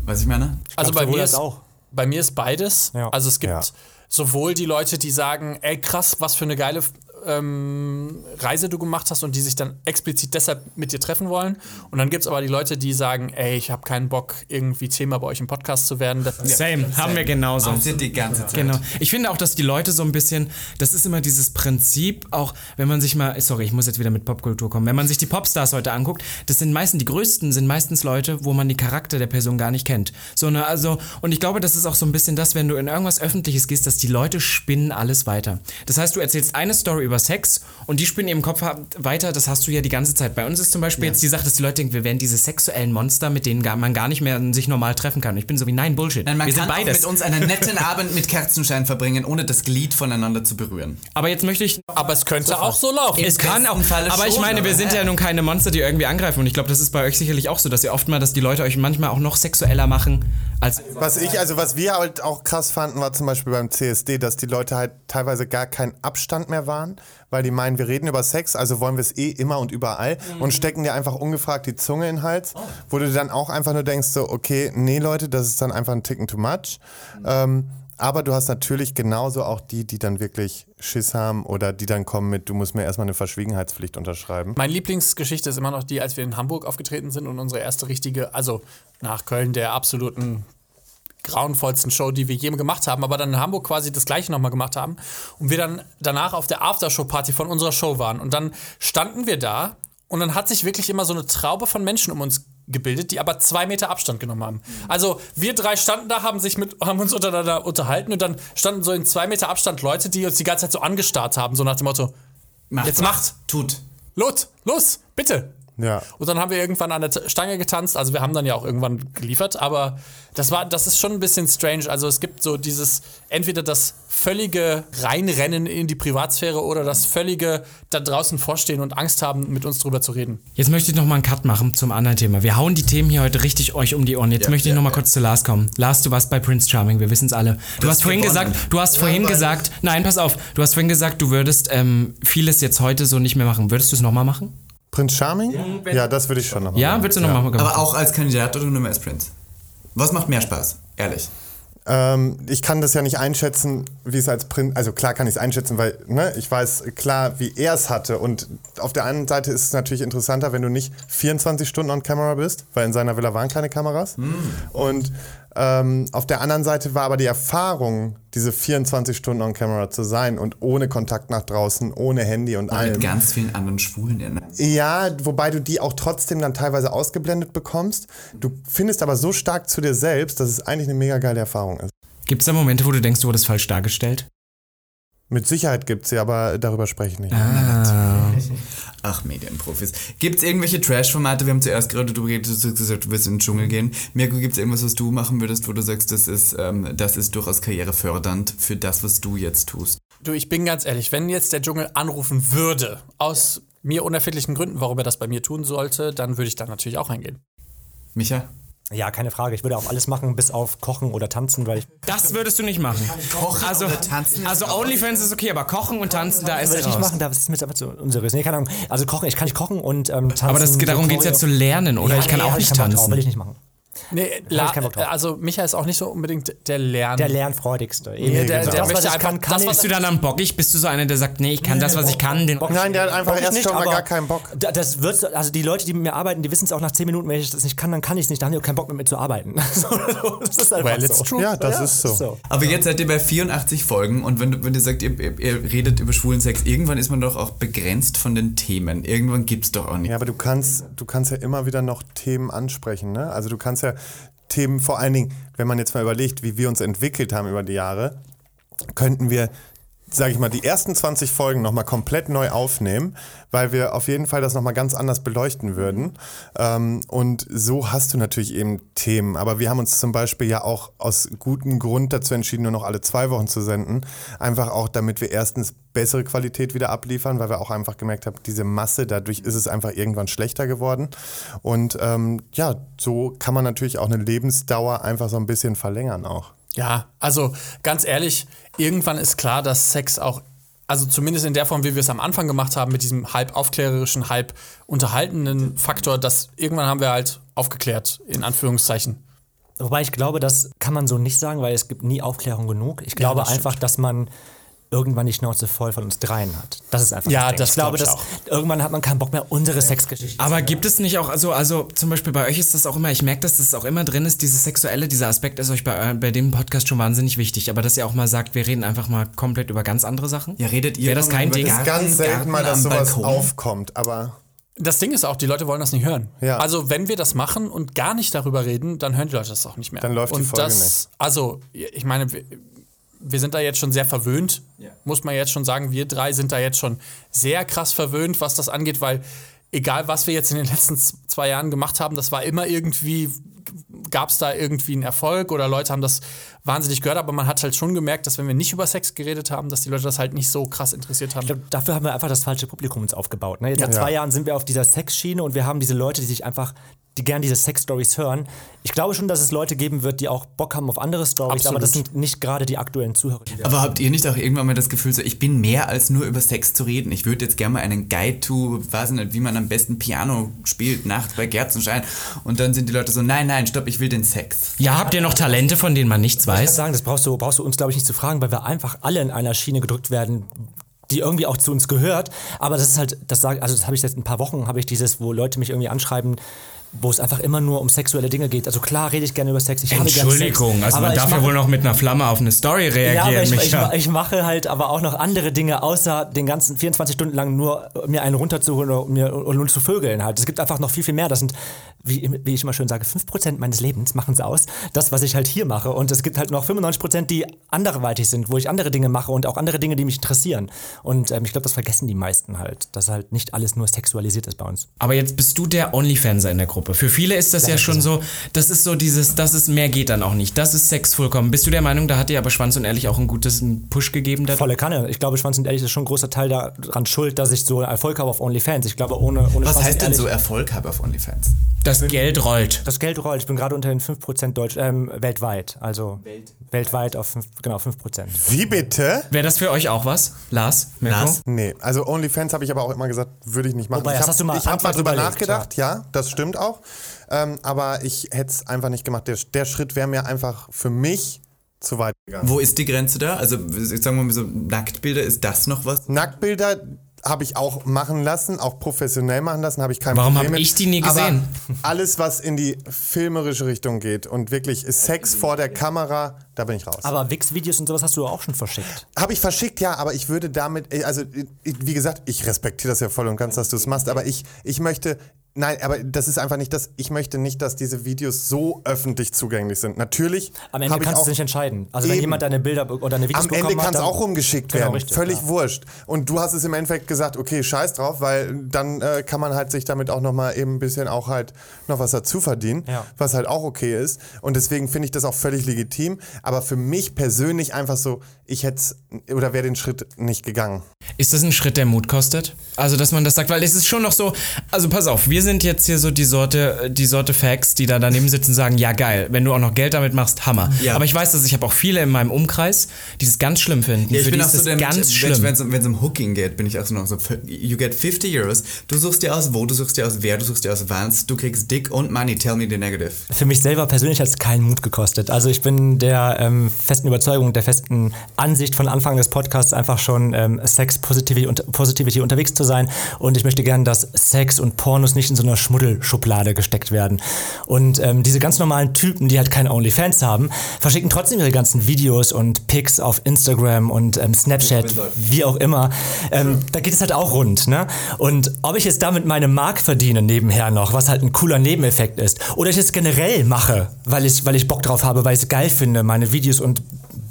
Was ich meine? Also bei mir, ist, auch. bei mir ist beides. Ja. Also es gibt Ja. sowohl die Leute, die sagen, ey krass, was für eine geile ähm, Reise du gemacht hast und die sich dann explizit deshalb mit dir treffen wollen. Und dann gibt es aber die Leute, die sagen, ey, ich habe keinen Bock, irgendwie Thema bei euch im Podcast zu werden. Das, Same, haben wir genauso. Passiert die ganze Zeit. Genau. Ich finde auch, dass die Leute so ein bisschen, das ist immer dieses Prinzip, auch wenn man sich mal, sorry, ich muss jetzt wieder mit Popkultur kommen, wenn man sich die Popstars heute anguckt, das sind meistens, die größten sind meistens Leute, wo man die Charakter der Person gar nicht kennt. So ne, also, und ich glaube, das ist auch so ein bisschen das, wenn du in irgendwas Öffentliches gehst, dass die Leute spinnen alles weiter. Das heißt, du erzählst eine Story über Sex und die spinnen im Kopf weiter, das hast du ja die ganze Zeit. Bei uns ist zum Beispiel jetzt die Sache, dass die Leute denken, wir wären diese sexuellen Monster, mit denen man gar nicht mehr sich normal treffen kann. Ich bin so wie, nein, Bullshit. Nein, man wir kann sind auch beides. mit uns einen netten Abend mit Kerzenschein verbringen, ohne das Glied voneinander zu berühren. Aber jetzt möchte ich aber es könnte auch so laufen. Es kann auch, Falle aber ich schon, meine, wir sind ja nun keine Monster, die irgendwie angreifen. Und ich glaube, das ist bei euch sicherlich auch so, dass ihr oft mal, dass die Leute euch manchmal auch noch sexueller machen, Also, Was ich, also was wir halt auch krass fanden, war zum Beispiel beim CSD, dass die Leute halt teilweise gar keinen Abstand mehr waren, weil die meinen, wir reden über Sex, also wollen wir es eh immer und überall und stecken dir einfach ungefragt die Zunge in den Hals, wo du dann auch einfach nur denkst, so, okay, nee Leute, das ist dann einfach ein Ticken too much. Ähm, aber du hast natürlich genauso auch die, die dann wirklich Schiss haben oder die dann kommen mit, du musst mir erstmal eine Verschwiegenheitspflicht unterschreiben. Meine Lieblingsgeschichte ist immer noch die, als wir in Hamburg aufgetreten sind und unsere erste richtige, also nach Köln der absoluten grauenvollsten Show, die wir je gemacht haben, aber dann in Hamburg quasi das gleiche nochmal gemacht haben und wir dann danach auf der Aftershow-Party von unserer Show waren und dann standen wir da und dann hat sich wirklich immer so eine Traube von Menschen um uns gebildet, die aber zwei Meter Abstand genommen haben. Also wir drei standen da, haben sich mit, haben uns untereinander unterhalten und dann standen so in zwei Meter Abstand Leute, die uns die ganze Zeit so angestarrt haben, so nach dem Motto, Macht. Jetzt macht. Tut. los, los, bitte. Ja. Und dann haben wir irgendwann an der Stange getanzt. Also wir haben dann ja auch irgendwann geliefert, aber das war, das ist schon ein bisschen strange. Also es gibt so dieses, entweder das völlige Reinrennen in die Privatsphäre oder das völlige da draußen vorstehen und Angst haben, mit uns drüber zu reden. Jetzt möchte ich noch mal einen Cut machen zum anderen Thema. Wir hauen die Themen hier heute richtig euch um die Ohren. Jetzt möchte ich ja, noch mal ja. kurz zu Lars kommen. Lars, du warst bei Prince Charming, wir wissen es alle. Du hast vorhin gewonnen. gesagt, du hast vorhin gesagt, nein, pass auf, du hast vorhin gesagt, du würdest ähm, vieles jetzt heute so nicht mehr machen. Würdest du es noch mal machen? Prinz Charming? Ja, das würde ich schon noch mal Ja, machen. würdest du noch mal machen? Aber auch als Kandidat oder nur mehr als Prince? Was macht mehr Spaß? Ehrlich. Ähm, ich kann das ja nicht einschätzen, wie es als Prinz, also klar kann ich es einschätzen, weil ne, ich weiß klar, wie er es hatte. Und auf der einen Seite ist es natürlich interessanter, wenn du nicht 24 Stunden on Camera bist, weil in seiner Villa waren keine Kameras. Und ähm, auf der anderen Seite war aber die Erfahrung, diese 24 Stunden on Camera zu sein und ohne Kontakt nach draußen, ohne Handy und allem. Mit ganz vielen anderen Schwulen in Ja, wobei du die auch trotzdem dann teilweise ausgeblendet bekommst. Du findest aber so stark zu dir selbst, dass es eigentlich eine mega geile Erfahrung ist. Gibt es da Momente, wo du denkst, du wurdest falsch dargestellt? Mit Sicherheit gibt sie, aber darüber spreche ich nicht. <laughs> Ach, Medienprofis. Gibt es irgendwelche Trash-Formate? Wir haben zuerst gerade darüber geredet, du hast gesagt, du willst in den Dschungel gehen. Mirko, gibt es irgendwas, was du machen würdest, wo du sagst, das ist, ähm, das ist durchaus karrierefördernd für das, was du jetzt tust? Du, ich bin ganz ehrlich, wenn jetzt der Dschungel anrufen würde, aus mir unerfindlichen Gründen, warum er das bei mir tun sollte, dann würde ich da natürlich auch reingehen. Micha? Ja, keine Frage. Ich würde auch alles machen, bis auf Kochen oder Tanzen, weil ich Das würdest du nicht machen. Kochen also, oder tanzen ist Also. OnlyFans ist okay, aber Kochen und Tanzen, da ist würde ich nicht raus. machen. Da ist mir aber zu unseriös. Nee, keine Ahnung. Also kochen, ich kann nicht kochen und ähm, tanzen. Aber das, so darum geht es ja zu lernen, oder? ich kann nee, auch hab nicht drauf, tanzen. Will ich nicht machen. Nee, ich Bock drauf. also Micha ist auch nicht so unbedingt der Lern. Der lernfreudigste. Nee, der- der das, was ich kann, einfach- kann das, ich. was Bist du dann am bockig? Bist du so einer, der sagt, nee, ich kann das, was ich kann, den Nein, der hat einfach Bock ich erst nicht, schon mal gar keinen Bock. da- Das wird, also die Leute, die mit mir arbeiten, die wissen es auch nach 10 Minuten, wenn ich das nicht kann, dann kann ich es nicht. Da haben die auch keinen Bock mit mir zu arbeiten. <laughs> So, das ist einfach Well, it's so. true. Ja, das ist so. Aber jetzt seid ihr bei 84 Folgen und wenn, wenn ihr sagt, ihr, ihr, ihr redet über schwulen Sex, irgendwann ist man doch auch begrenzt von den Themen. Irgendwann gibt es doch auch nicht. Ja, aber du kannst, du kannst ja immer wieder noch Themen ansprechen. Ne? Also du kannst ja Themen, vor allen Dingen, wenn man jetzt mal überlegt, wie wir uns entwickelt haben über die Jahre, könnten wir, sage ich mal, die ersten 20 Folgen nochmal komplett neu aufnehmen, weil wir auf jeden Fall das nochmal ganz anders beleuchten würden. Ähm, und so hast du natürlich eben Themen. Aber wir haben uns zum Beispiel ja auch aus gutem Grund dazu entschieden, nur noch alle zwei Wochen zu senden. Einfach auch, damit wir erstens bessere Qualität wieder abliefern, weil wir auch einfach gemerkt haben, diese Masse, dadurch ist es einfach irgendwann schlechter geworden. Und ähm, ja, so kann man natürlich auch eine Lebensdauer einfach so ein bisschen verlängern auch. Ja, also ganz ehrlich, irgendwann ist klar, dass Sex auch, also zumindest in der Form, wie wir es am Anfang gemacht haben, mit diesem halb aufklärerischen, halb unterhaltenden Faktor, dass irgendwann haben wir halt aufgeklärt, in Anführungszeichen. Wobei ich glaube, das kann man so nicht sagen, weil es gibt nie Aufklärung genug. Ich glaube stimmt. einfach, dass man irgendwann die Schnauze voll von uns dreien hat. Das ist einfach Ja, das ich glaube, glaub ich dass irgendwann hat man keinen Bock mehr, unsere Sexgeschichte. Aber gibt es nicht auch, also, also zum Beispiel bei euch ist das auch immer, ich merke, dass das auch immer drin ist, dieses sexuelle, dieser Aspekt ist euch bei, bei dem Podcast schon wahnsinnig wichtig, aber dass ihr auch mal sagt, wir reden einfach mal komplett über ganz andere Sachen. Ja, redet ihr Wäre das kein Ding? das Ist Ganz selten Garten mal, dass am sowas Balkon? aufkommt, aber Das Ding ist auch, die Leute wollen das nicht hören. Ja. Also, wenn wir das machen und gar nicht darüber reden, dann hören die Leute das auch nicht mehr. Dann läuft die und Folge das, nicht. Also, ich meine, wir, wir sind da jetzt schon sehr verwöhnt, muss man jetzt schon sagen. Wir drei sind da jetzt schon sehr krass verwöhnt, was das angeht, weil egal, was wir jetzt in den letzten zwei Jahren gemacht haben, das war immer irgendwie, gab es da irgendwie einen Erfolg oder Leute haben das wahnsinnig gehört, aber man hat halt schon gemerkt, dass wenn wir nicht über Sex geredet haben, dass die Leute das halt nicht so krass interessiert haben. Ich glaube, dafür haben wir einfach das falsche Publikum uns aufgebaut. Ne? Jetzt seit Ja. zwei Jahren sind wir auf dieser Sexschiene und wir haben diese Leute, die sich einfach, die gern diese Sex-Stories hören. Ich glaube schon, dass es Leute geben wird, die auch Bock haben auf andere Stories, aber das sind nicht gerade die aktuellen Zuhörer. die Aber habt ihr nicht auch irgendwann mal das Gefühl, so ich bin mehr als nur über Sex zu reden? Ich würde jetzt gerne mal einen Guide to, weiß nicht, wie man am besten Piano spielt, nachts bei Kerzenschein. Und dann sind die Leute so, nein, nein, stopp, ich will den Sex. Ja, habt ihr noch Talente, von denen man nichts Ich weiß? sagen, das brauchst du, brauchst du uns, glaube ich, nicht zu fragen, weil wir einfach alle in einer Schiene gedrückt werden, die irgendwie auch zu uns gehört. Aber das ist halt, das sag, also das habe ich seit ein paar Wochen, habe ich dieses, wo Leute mich irgendwie anschreiben, wo es einfach immer nur um sexuelle Dinge geht. Also klar rede ich gerne über Sex. Ich Entschuldigung, Sex, also man darf ja wohl noch mit einer Flamme auf eine Story reagieren, ja, ich, ich, ich mache halt aber auch noch andere Dinge, außer den ganzen 24 Stunden lang nur mir einen runterzuholen oder mir nur zu vögeln halt. Es gibt einfach noch viel, viel mehr. Das sind, wie, wie ich immer schön sage, 5% meines Lebens machen es aus. Das, was ich halt hier mache. Und es gibt halt noch 95%, die anderweitig sind, wo ich andere Dinge mache und auch andere Dinge, die mich interessieren. Und ähm, ich glaube, das vergessen die meisten halt, dass halt nicht alles nur sexualisiert ist bei uns. Aber jetzt bist du der Onlyfanser in der Gruppe. Für viele ist das ja schon so, das ist so dieses, das ist mehr geht dann auch nicht. Das ist Sex vollkommen. Bist du der Meinung, da hat dir aber Schwanz und Ehrlich auch ein gutes einen Push gegeben? Da? Volle Kanne. Ich glaube, Schwanz und Ehrlich ist schon ein großer Teil daran schuld, dass ich so Erfolg habe auf OnlyFans. Ich glaube, ohne, ohne Was Schwanz heißt und denn so Erfolg habe auf OnlyFans? Das Geld rollt. Das Geld rollt. Ich bin gerade unter den 5% Deutsch, ähm, weltweit. Also weltweit auf 5, genau 5%. Wie bitte? Wäre das für euch auch was? Lars? Mirko? Lars? Nee, also OnlyFans habe ich aber auch immer gesagt, würde ich nicht machen. Wobei, ich das habe mal hab mal drüber überlegt, nachgedacht, ja. das stimmt auch. Ähm, aber ich hätte es einfach nicht gemacht. Der, der Schritt wäre mir einfach für mich zu weit gegangen. Wo ist die Grenze da? Also, ich sag mal so, Nacktbilder, ist das noch was? Nacktbilder habe ich auch machen lassen, auch professionell machen lassen, habe ich kein Warum Problem hab mit. ich die nie gesehen? Aber alles, was in die filmerische Richtung geht und wirklich Sex vor der Kamera, da bin ich raus. Aber Wix-Videos und sowas hast du auch schon verschickt. Habe ich verschickt, ja, aber ich würde damit, also wie gesagt, ich respektiere das ja voll und ganz, dass du es machst, aber ich, ich möchte, nein, aber das ist einfach nicht das, ich möchte nicht, dass diese Videos so öffentlich zugänglich sind. Natürlich. Am Ende kannst auch- du nicht entscheiden. Also wenn Eben. jemand deine Bilder oder deine Videos Am Ende kann es auch rumgeschickt Genau, werden. richtig, Völlig ja. wurscht. Und du hast es im Endeffekt gesagt, okay, scheiß drauf, weil dann äh, kann man halt sich damit auch nochmal eben ein bisschen auch halt noch was dazu verdienen, Ja. was halt auch okay ist. Und deswegen finde ich das auch völlig legitim. Aber für mich persönlich einfach so, ich hätte oder wäre den Schritt nicht gegangen. Ist das ein Schritt, der Mut kostet? Also, dass man das sagt, weil es ist schon noch so, also pass auf, wir sind jetzt hier so die Sorte, die Sorte Facts, die da daneben sitzen und sagen, ja geil, wenn du auch noch Geld damit machst, Hammer. Ja. Aber ich weiß, dass ich habe auch viele in meinem Umkreis, die das ganz schlimm finden. Für die ist das ganz schlimm. Wenn es um Hooking geht, bin ich auch so noch so, you get 50 Euros, du suchst dir aus wo, du suchst dir aus wer, du suchst dir aus wann, du kriegst Dick und Money, tell me the negative. Für mich selber persönlich hat es keinen Mut gekostet. Also ich bin der ähm, festen Überzeugung, der festen Ansicht von Anfang des Podcasts einfach schon ähm, Sex Positivity, und, Positivity unterwegs zu sein. Und ich möchte gerne, dass Sex und Pornos nicht in so einer Schmuddelschublade gesteckt werden. Und ähm, diese ganz normalen Typen, die halt keine OnlyFans haben, verschicken trotzdem ihre ganzen Videos und Pics auf Instagram und ähm, Snapchat, wie auch immer. Ähm, da geht es halt auch rund. Ne? Und ob ich jetzt damit meine Mark verdiene nebenher noch, was halt ein cooler Nebeneffekt ist, oder ich es generell mache, weil ich, weil ich Bock drauf habe, weil ich es geil finde, meine Videos und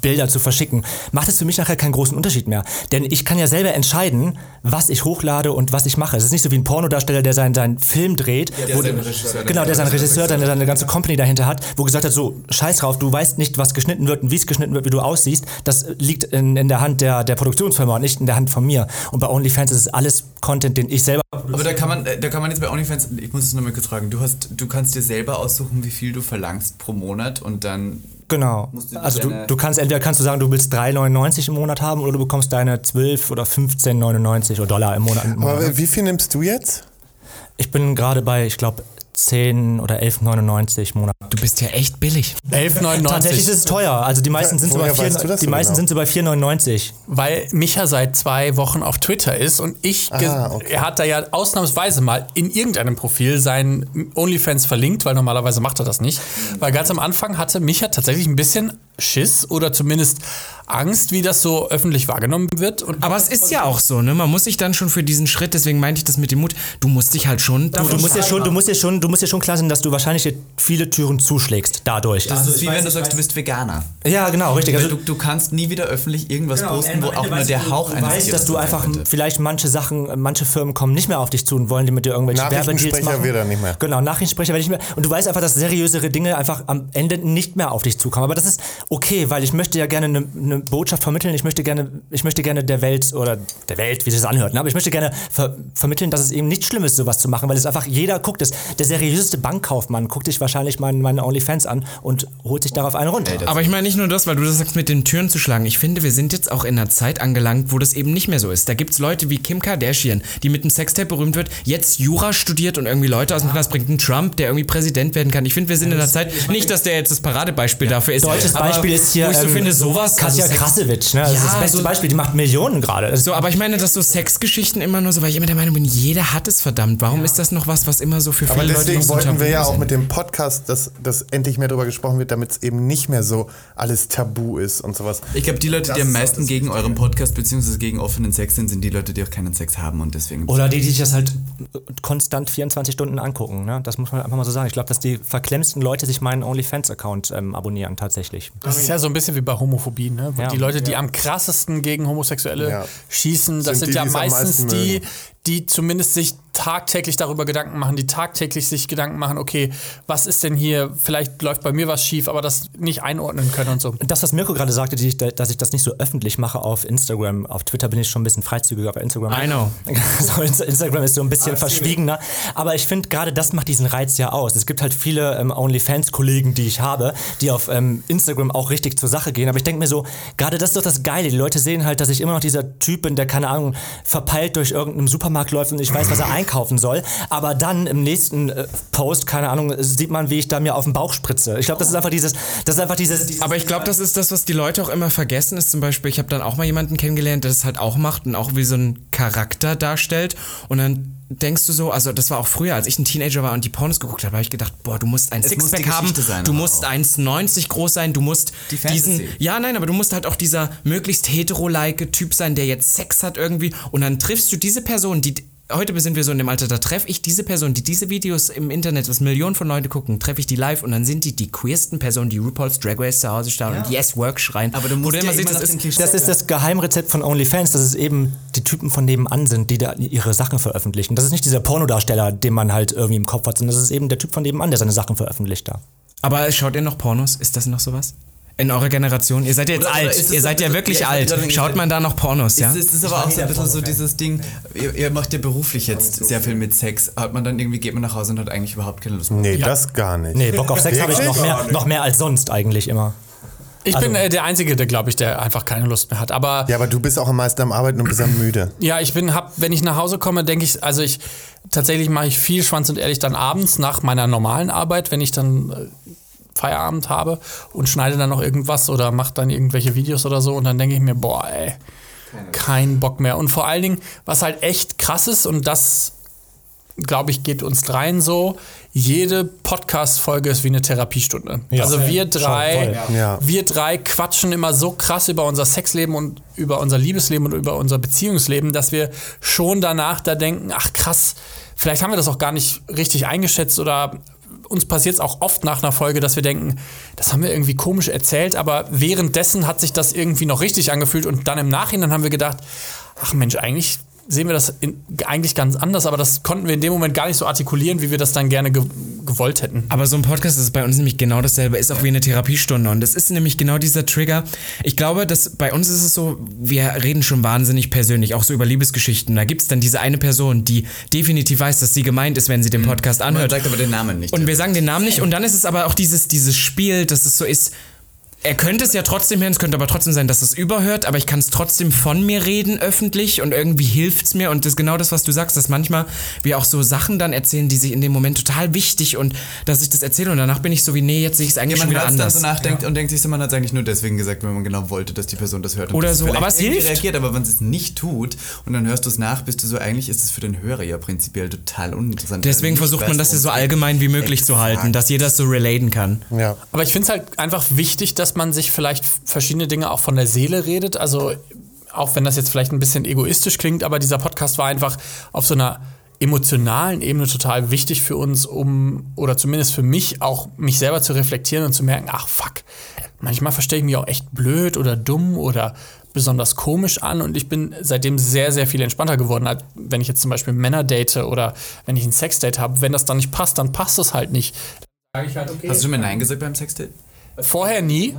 Bilder zu verschicken, macht es für mich nachher keinen großen Unterschied mehr. Denn ich kann ja selber entscheiden, was ich hochlade und was ich mache. Es ist nicht so wie ein Pornodarsteller, der seinen, seinen Film dreht. der wo Regisseur- genau, der seinen Regisseur, der seine ganze Company dahinter hat, wo gesagt hat, so, scheiß drauf, du weißt nicht, was geschnitten wird und wie es geschnitten wird, wie du aussiehst. Das liegt in, in der Hand der, der Produktionsfirma und nicht in der Hand von mir. Und bei OnlyFans ist es alles Content, den ich selber Aber da kann man, da kann man jetzt bei OnlyFans, ich muss es nochmal kurz fragen, du hast, du kannst dir selber aussuchen, wie viel du verlangst pro Monat und dann Genau. Du Also du, du kannst entweder kannst du sagen, du willst 3,99 im Monat haben oder du bekommst deine 12 oder 15,99 oder Dollar im Monat. Im Monat. Aber wie viel nimmst du jetzt? Ich bin gerade bei, ich glaube, 10 oder 11,99 im Monat. du bist ja echt billig. 11,99. Tatsächlich ist es teuer. Also die meisten sind so bei woher 4, weißt du das die so meisten genau? sind so bei 4,99. weil Micha seit zwei Wochen auf Twitter ist und ich, ge- Ah, okay. er hat da ja ausnahmsweise mal in irgendeinem Profil sein OnlyFans verlinkt, weil normalerweise macht er das nicht. Weil ganz am Anfang hatte Micha tatsächlich ein bisschen Schiss oder zumindest Angst, wie das so öffentlich wahrgenommen wird. Und Aber es ist ja auch so, ne? Man muss sich dann schon für diesen Schritt, deswegen meinte ich das mit dem Mut, du musst dich halt schon Du, davon du musst ja schon, du musst ja schon, du musst ja schon klar sein, dass du wahrscheinlich dir viele Türen zuschlägst dadurch. das ist wie wenn du sagst, du bist Veganer. ja, genau, richtig. Also du, du kannst nie wieder öffentlich irgendwas posten, wo auch nur der Hauch du eines weißt, dass du einfach könnte. vielleicht manche Sachen, manche Firmen kommen nicht mehr auf dich zu und wollen dir mit dir irgendwelche Werbedeals machen. wird er nicht mehr. Genau, Nachrichtensprecher werde ich nicht mehr. Und du weißt einfach, dass seriösere Dinge einfach am Ende nicht mehr auf dich zukommen. Aber das ist okay, weil ich möchte ja gerne eine, eine Botschaft vermitteln, ich möchte gerne, ich möchte gerne der Welt oder der Welt, wie sich das anhört, ne? aber ich möchte gerne ver vermitteln, dass es eben nicht schlimm ist, sowas zu machen, weil es einfach jeder guckt es. Der seriöseste Bankkaufmann guckt sich wahrscheinlich meine, meine OnlyFans an und holt sich darauf einen runter. Aber ich meine nicht nur das, weil du das sagst, mit den Türen zu schlagen. Ich finde, wir sind jetzt auch in einer Zeit angelangt, wo das eben nicht mehr so ist. Da gibt es Leute wie Kim Kardashian, die mit dem Sextape berühmt wird, jetzt Jura studiert und irgendwie Leute aus dem Knast bringt. Einen Trump, der irgendwie Präsident werden kann. Ich finde, wir sind in einer Zeit, nicht, dass der jetzt das Paradebeispiel dafür ist. Deutsches aber Beispiel ist hier Wo ich so ähm, finde, sowas. Katja also Krasowitsch, ne? das ist Ja, das beste so- Beispiel, die macht Millionen gerade. So, aber ich meine, dass so Sexgeschichten immer nur so, weil ich immer der Meinung bin, jeder hat es verdammt. Warum ist das noch was, was immer so für Aber viele Leute deswegen noch so wollten wir ja ist? auch mit dem Podcast, dass, dass endlich mehr darüber gesprochen wird, damit es eben nicht mehr so alles tabu ist und sowas. Ich glaube, die Leute, Das die am ist meisten gegen euren Podcast bzw. gegen offenen Sex sind, sind die Leute, die auch keinen Sex haben und deswegen. Oder die, die sich das halt konstant 24 Stunden angucken. Ne? Das muss man einfach mal so sagen. Ich glaube, dass die verklemmsten Leute sich meinen OnlyFans-Account ähm, abonnieren, tatsächlich. Das ist ja so ein bisschen wie bei Homophobie, ne? Ja. Die Leute, die am krassesten gegen Homosexuelle Ja. schießen, das Sind sind, die, ja am meistens meisten die. Die zumindest sich tagtäglich darüber Gedanken machen, die tagtäglich sich Gedanken machen, okay, was ist denn hier, vielleicht läuft bei mir was schief, aber das nicht einordnen können und so. Das, was Mirko gerade sagte, die dass ich das nicht so öffentlich mache auf Instagram. Auf Twitter bin ich schon ein bisschen freizügiger, aber Instagram. I know. <laughs> Instagram ist so ein bisschen verschwiegener. Aber ich finde, gerade das macht diesen Reiz ja aus. Es gibt halt viele ähm, OnlyFans-Kollegen, die ich habe, die auf ähm, Instagram auch richtig zur Sache gehen. Aber ich denke mir so, gerade das ist doch das Geile. Die Leute sehen halt, dass ich immer noch dieser Typ bin, der, keine Ahnung, verpeilt durch irgendeinen Supermarkt läuft und ich weiß, was er einkaufen soll. Aber dann im nächsten äh, Post, keine Ahnung, sieht man, wie ich da mir auf den Bauch spritze. Ich glaube, das ist einfach dieses, das ist einfach dieses, dieses Aber ich glaube, das ist das, was die Leute auch immer vergessen. Ist zum Beispiel, ich habe dann auch mal jemanden kennengelernt, der das halt auch macht und auch wie so ein Charakter darstellt. Und dann denkst du so, also das war auch früher, als ich ein Teenager war und die Pornos geguckt habe, habe ich gedacht, boah, du musst ein Es muss Sixpack die haben, sein, du musst auch. 1,90 groß sein, du musst Die diesen, ja, nein, aber du musst halt auch dieser möglichst hetero-like Typ sein, der jetzt Sex hat irgendwie. Und dann triffst du diese Person, die heute sind wir so in dem Alter, da treffe ich diese Person, die diese Videos im Internet, was Millionen von Leuten gucken, treffe ich die live und dann sind die die queersten Personen, die RuPaul's Drag Race zu Hause stehen und Yes Work schreien. Aber du musst immer ja immer das nach den ist, Das ist das Geheimrezept von OnlyFans, dass es eben die Typen von nebenan sind, die da ihre Sachen veröffentlichen. Das ist nicht dieser Pornodarsteller, den man halt irgendwie im Kopf hat, sondern das ist eben der Typ von nebenan, der seine Sachen veröffentlicht da. aber schaut ihr noch Pornos? Ist das noch sowas? In eurer Generation? Ihr seid ja jetzt Oder- alt. Ihr seid ja wirklich ja, ich alt. Schaut man da noch Pornos, ja? Es ist, es ist aber auch so ein bisschen so dieses Ding, ihr, ihr macht ja beruflich jetzt sehr viel mit Sex. Hat man dann irgendwie, geht man nach Hause und hat eigentlich überhaupt keine Lust mehr. Nee, das gar nicht. Nee, Bock auf Sex habe ich noch mehr, noch mehr als sonst eigentlich immer. Ich Also- bin äh, der Einzige, der glaube ich, der einfach keine Lust mehr hat. Aber Ja, aber du bist auch am meisten am Arbeiten und bist am müde. Ja, ich bin, hab, wenn ich nach Hause komme, denke ich, also ich tatsächlich mache ich viel Schwanz und ehrlich dann abends nach meiner normalen Arbeit, wenn ich dann äh, Feierabend habe und schneide dann noch irgendwas oder mache dann irgendwelche Videos oder so und dann denke ich mir, boah, ey, kein Bock mehr. Und vor allen Dingen, was halt echt krass ist und das glaube ich, geht uns dreien so. Jede Podcast-Folge ist wie eine Therapiestunde. Ja. also wir drei. Ja. wir drei quatschen immer so krass über unser Sexleben und über unser Liebesleben und über unser Beziehungsleben, dass wir schon danach da denken, ach krass, vielleicht haben wir das auch gar nicht richtig eingeschätzt oder uns passiert es auch oft nach einer Folge, dass wir denken, das haben wir irgendwie komisch erzählt, aber währenddessen hat sich das irgendwie noch richtig angefühlt und dann im Nachhinein haben wir gedacht, ach Mensch, eigentlich sehen wir das in, eigentlich ganz anders, aber das konnten wir in dem Moment gar nicht so artikulieren, wie wir das dann gerne ge gewollt hätten. Aber so ein Podcast ist bei uns nämlich genau dasselbe, ist auch wie eine Therapiestunde. Und das ist nämlich genau dieser Trigger. Ich glaube, dass bei uns ist es so, wir reden schon wahnsinnig persönlich, auch so über Liebesgeschichten. Da gibt es dann diese eine Person, die definitiv weiß, dass sie gemeint ist, wenn sie den Podcast Man anhört. sagt aber den Namen nicht. Und wir sagen den Namen nicht. Und dann ist es aber auch dieses, dieses Spiel, dass es so ist. Er könnte es ja trotzdem hören, es könnte aber trotzdem sein, dass es überhört, aber ich kann es trotzdem von mir reden öffentlich und irgendwie hilft es mir. Und das ist genau das, was du sagst, dass manchmal wir auch so Sachen dann erzählen, die sich in dem Moment total wichtig und dass ich das erzähle und danach bin ich so wie, nee, jetzt sehe ich es eigentlich ja, schon man wieder hört dann anders. so nachdenkt und denkt sich so, man hat es eigentlich nur deswegen gesagt, wenn man genau wollte, dass die Person das hört. Und Oder so, aber es irgendwie hilft. reagiert, aber wenn sie es nicht tut und dann hörst du es nach, bist du so, eigentlich ist es für den Hörer ja prinzipiell total uninteressant. Deswegen nicht versucht man das ja so allgemein wie möglich zu halten, Exakt. dass jeder es so relaten kann. Ja. Aber ich finde es halt einfach wichtig, dass man sich vielleicht verschiedene Dinge auch von der Seele redet. Also auch wenn das jetzt vielleicht ein bisschen egoistisch klingt, aber dieser Podcast war einfach auf so einer emotionalen Ebene total wichtig für uns, um, oder zumindest für mich, auch mich selber zu reflektieren und zu merken, ach fuck, manchmal verstehe ich mich auch echt blöd oder dumm oder besonders komisch an und ich bin seitdem sehr, sehr viel entspannter geworden, als wenn ich jetzt zum Beispiel Männer date oder wenn ich ein Sexdate habe. Wenn das dann nicht passt, dann passt es halt nicht. Halt, okay. Hast du mal Nein gesagt beim Sextape? Vorher nie.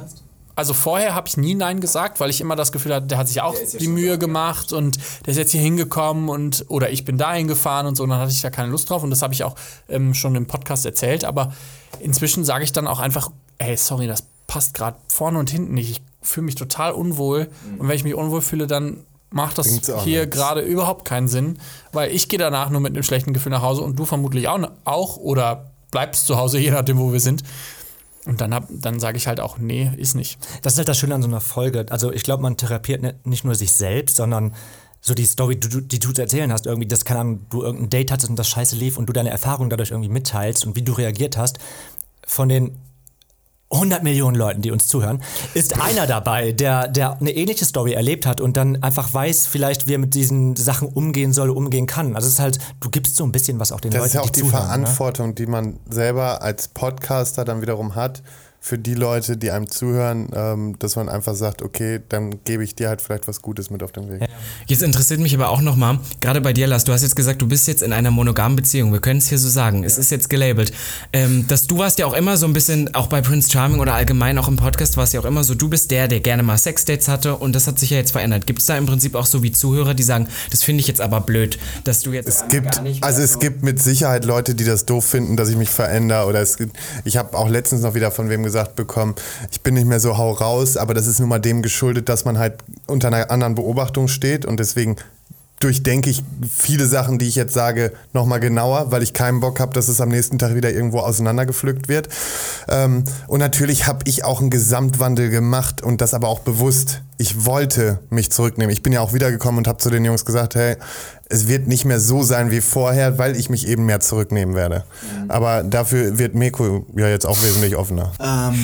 also vorher habe ich nie Nein gesagt, weil ich immer das Gefühl hatte, der hat sich auch die Mühe gemacht und der ist jetzt hier hingekommen und oder ich bin dahin gefahren und so, und dann hatte ich da keine Lust drauf und das habe ich auch ähm, schon im Podcast erzählt, aber inzwischen sage ich dann auch einfach, hey, sorry, das passt gerade vorne und hinten nicht. Ich fühle mich total unwohl und wenn ich mich unwohl fühle, dann macht das hier gerade überhaupt keinen Sinn, weil ich gehe danach nur mit einem schlechten Gefühl nach Hause und du vermutlich auch, auch oder bleibst zu Hause, <laughs> je nachdem, wo wir sind. Und dann, dann sage ich halt auch, nee, ist nicht. Das ist halt das Schöne an so einer Folge. Also ich glaube, man therapiert nicht nur sich selbst, sondern so die Story, die du, die du zu erzählen hast, irgendwie, das kann Ahnung, du irgendein Date hattest und das scheiße lief und du deine Erfahrung dadurch irgendwie mitteilst und wie du reagiert hast, von den 100 Millionen Leuten, die uns zuhören, ist einer dabei, der, der eine ähnliche Story erlebt hat und dann einfach weiß, vielleicht, wie er mit diesen Sachen umgehen soll, umgehen kann. Also es ist halt, du gibst so ein bisschen was auch den Das Leuten, ist ja auch die zuhören. Ne? Verantwortung, die man selber als Podcaster dann wiederum hat für die Leute, die einem zuhören, ähm, dass man einfach sagt, okay, dann gebe ich dir halt vielleicht was Gutes mit auf den Weg. Jetzt interessiert mich aber auch nochmal, gerade bei dir, Lars, du hast jetzt gesagt, du bist jetzt in einer monogamen Beziehung. Wir können es hier so sagen. Es ist jetzt gelabelt. Ähm, dass du warst ja auch immer so ein bisschen, auch bei Prince Charming oder allgemein auch im Podcast warst ja auch immer so, du bist der, der gerne mal Sexdates hatte und das hat sich ja jetzt verändert. Gibt es da im Prinzip auch so wie Zuhörer, die sagen, das finde ich jetzt aber blöd, dass du jetzt Es gibt, also es gibt mit Sicherheit Leute, die das doof finden, dass ich mich verändere. Oder es gibt, ich habe auch letztens noch wieder von wem gesagt bekommen, ich bin nicht mehr so hau raus, aber das ist nun mal dem geschuldet, dass man halt unter einer anderen Beobachtung steht und deswegen durchdenke ich viele Sachen, die ich jetzt sage, nochmal genauer, weil ich keinen Bock habe, dass es am nächsten Tag wieder irgendwo auseinandergepflückt wird. Ähm, und natürlich habe ich auch einen Gesamtwandel gemacht und das aber auch bewusst. Ich wollte mich zurücknehmen. Ich bin ja auch wiedergekommen und habe zu den Jungs gesagt, hey, es wird nicht mehr so sein wie vorher, weil ich mich eben mehr zurücknehmen werde. Aber dafür wird Meko ja jetzt auch wesentlich offener.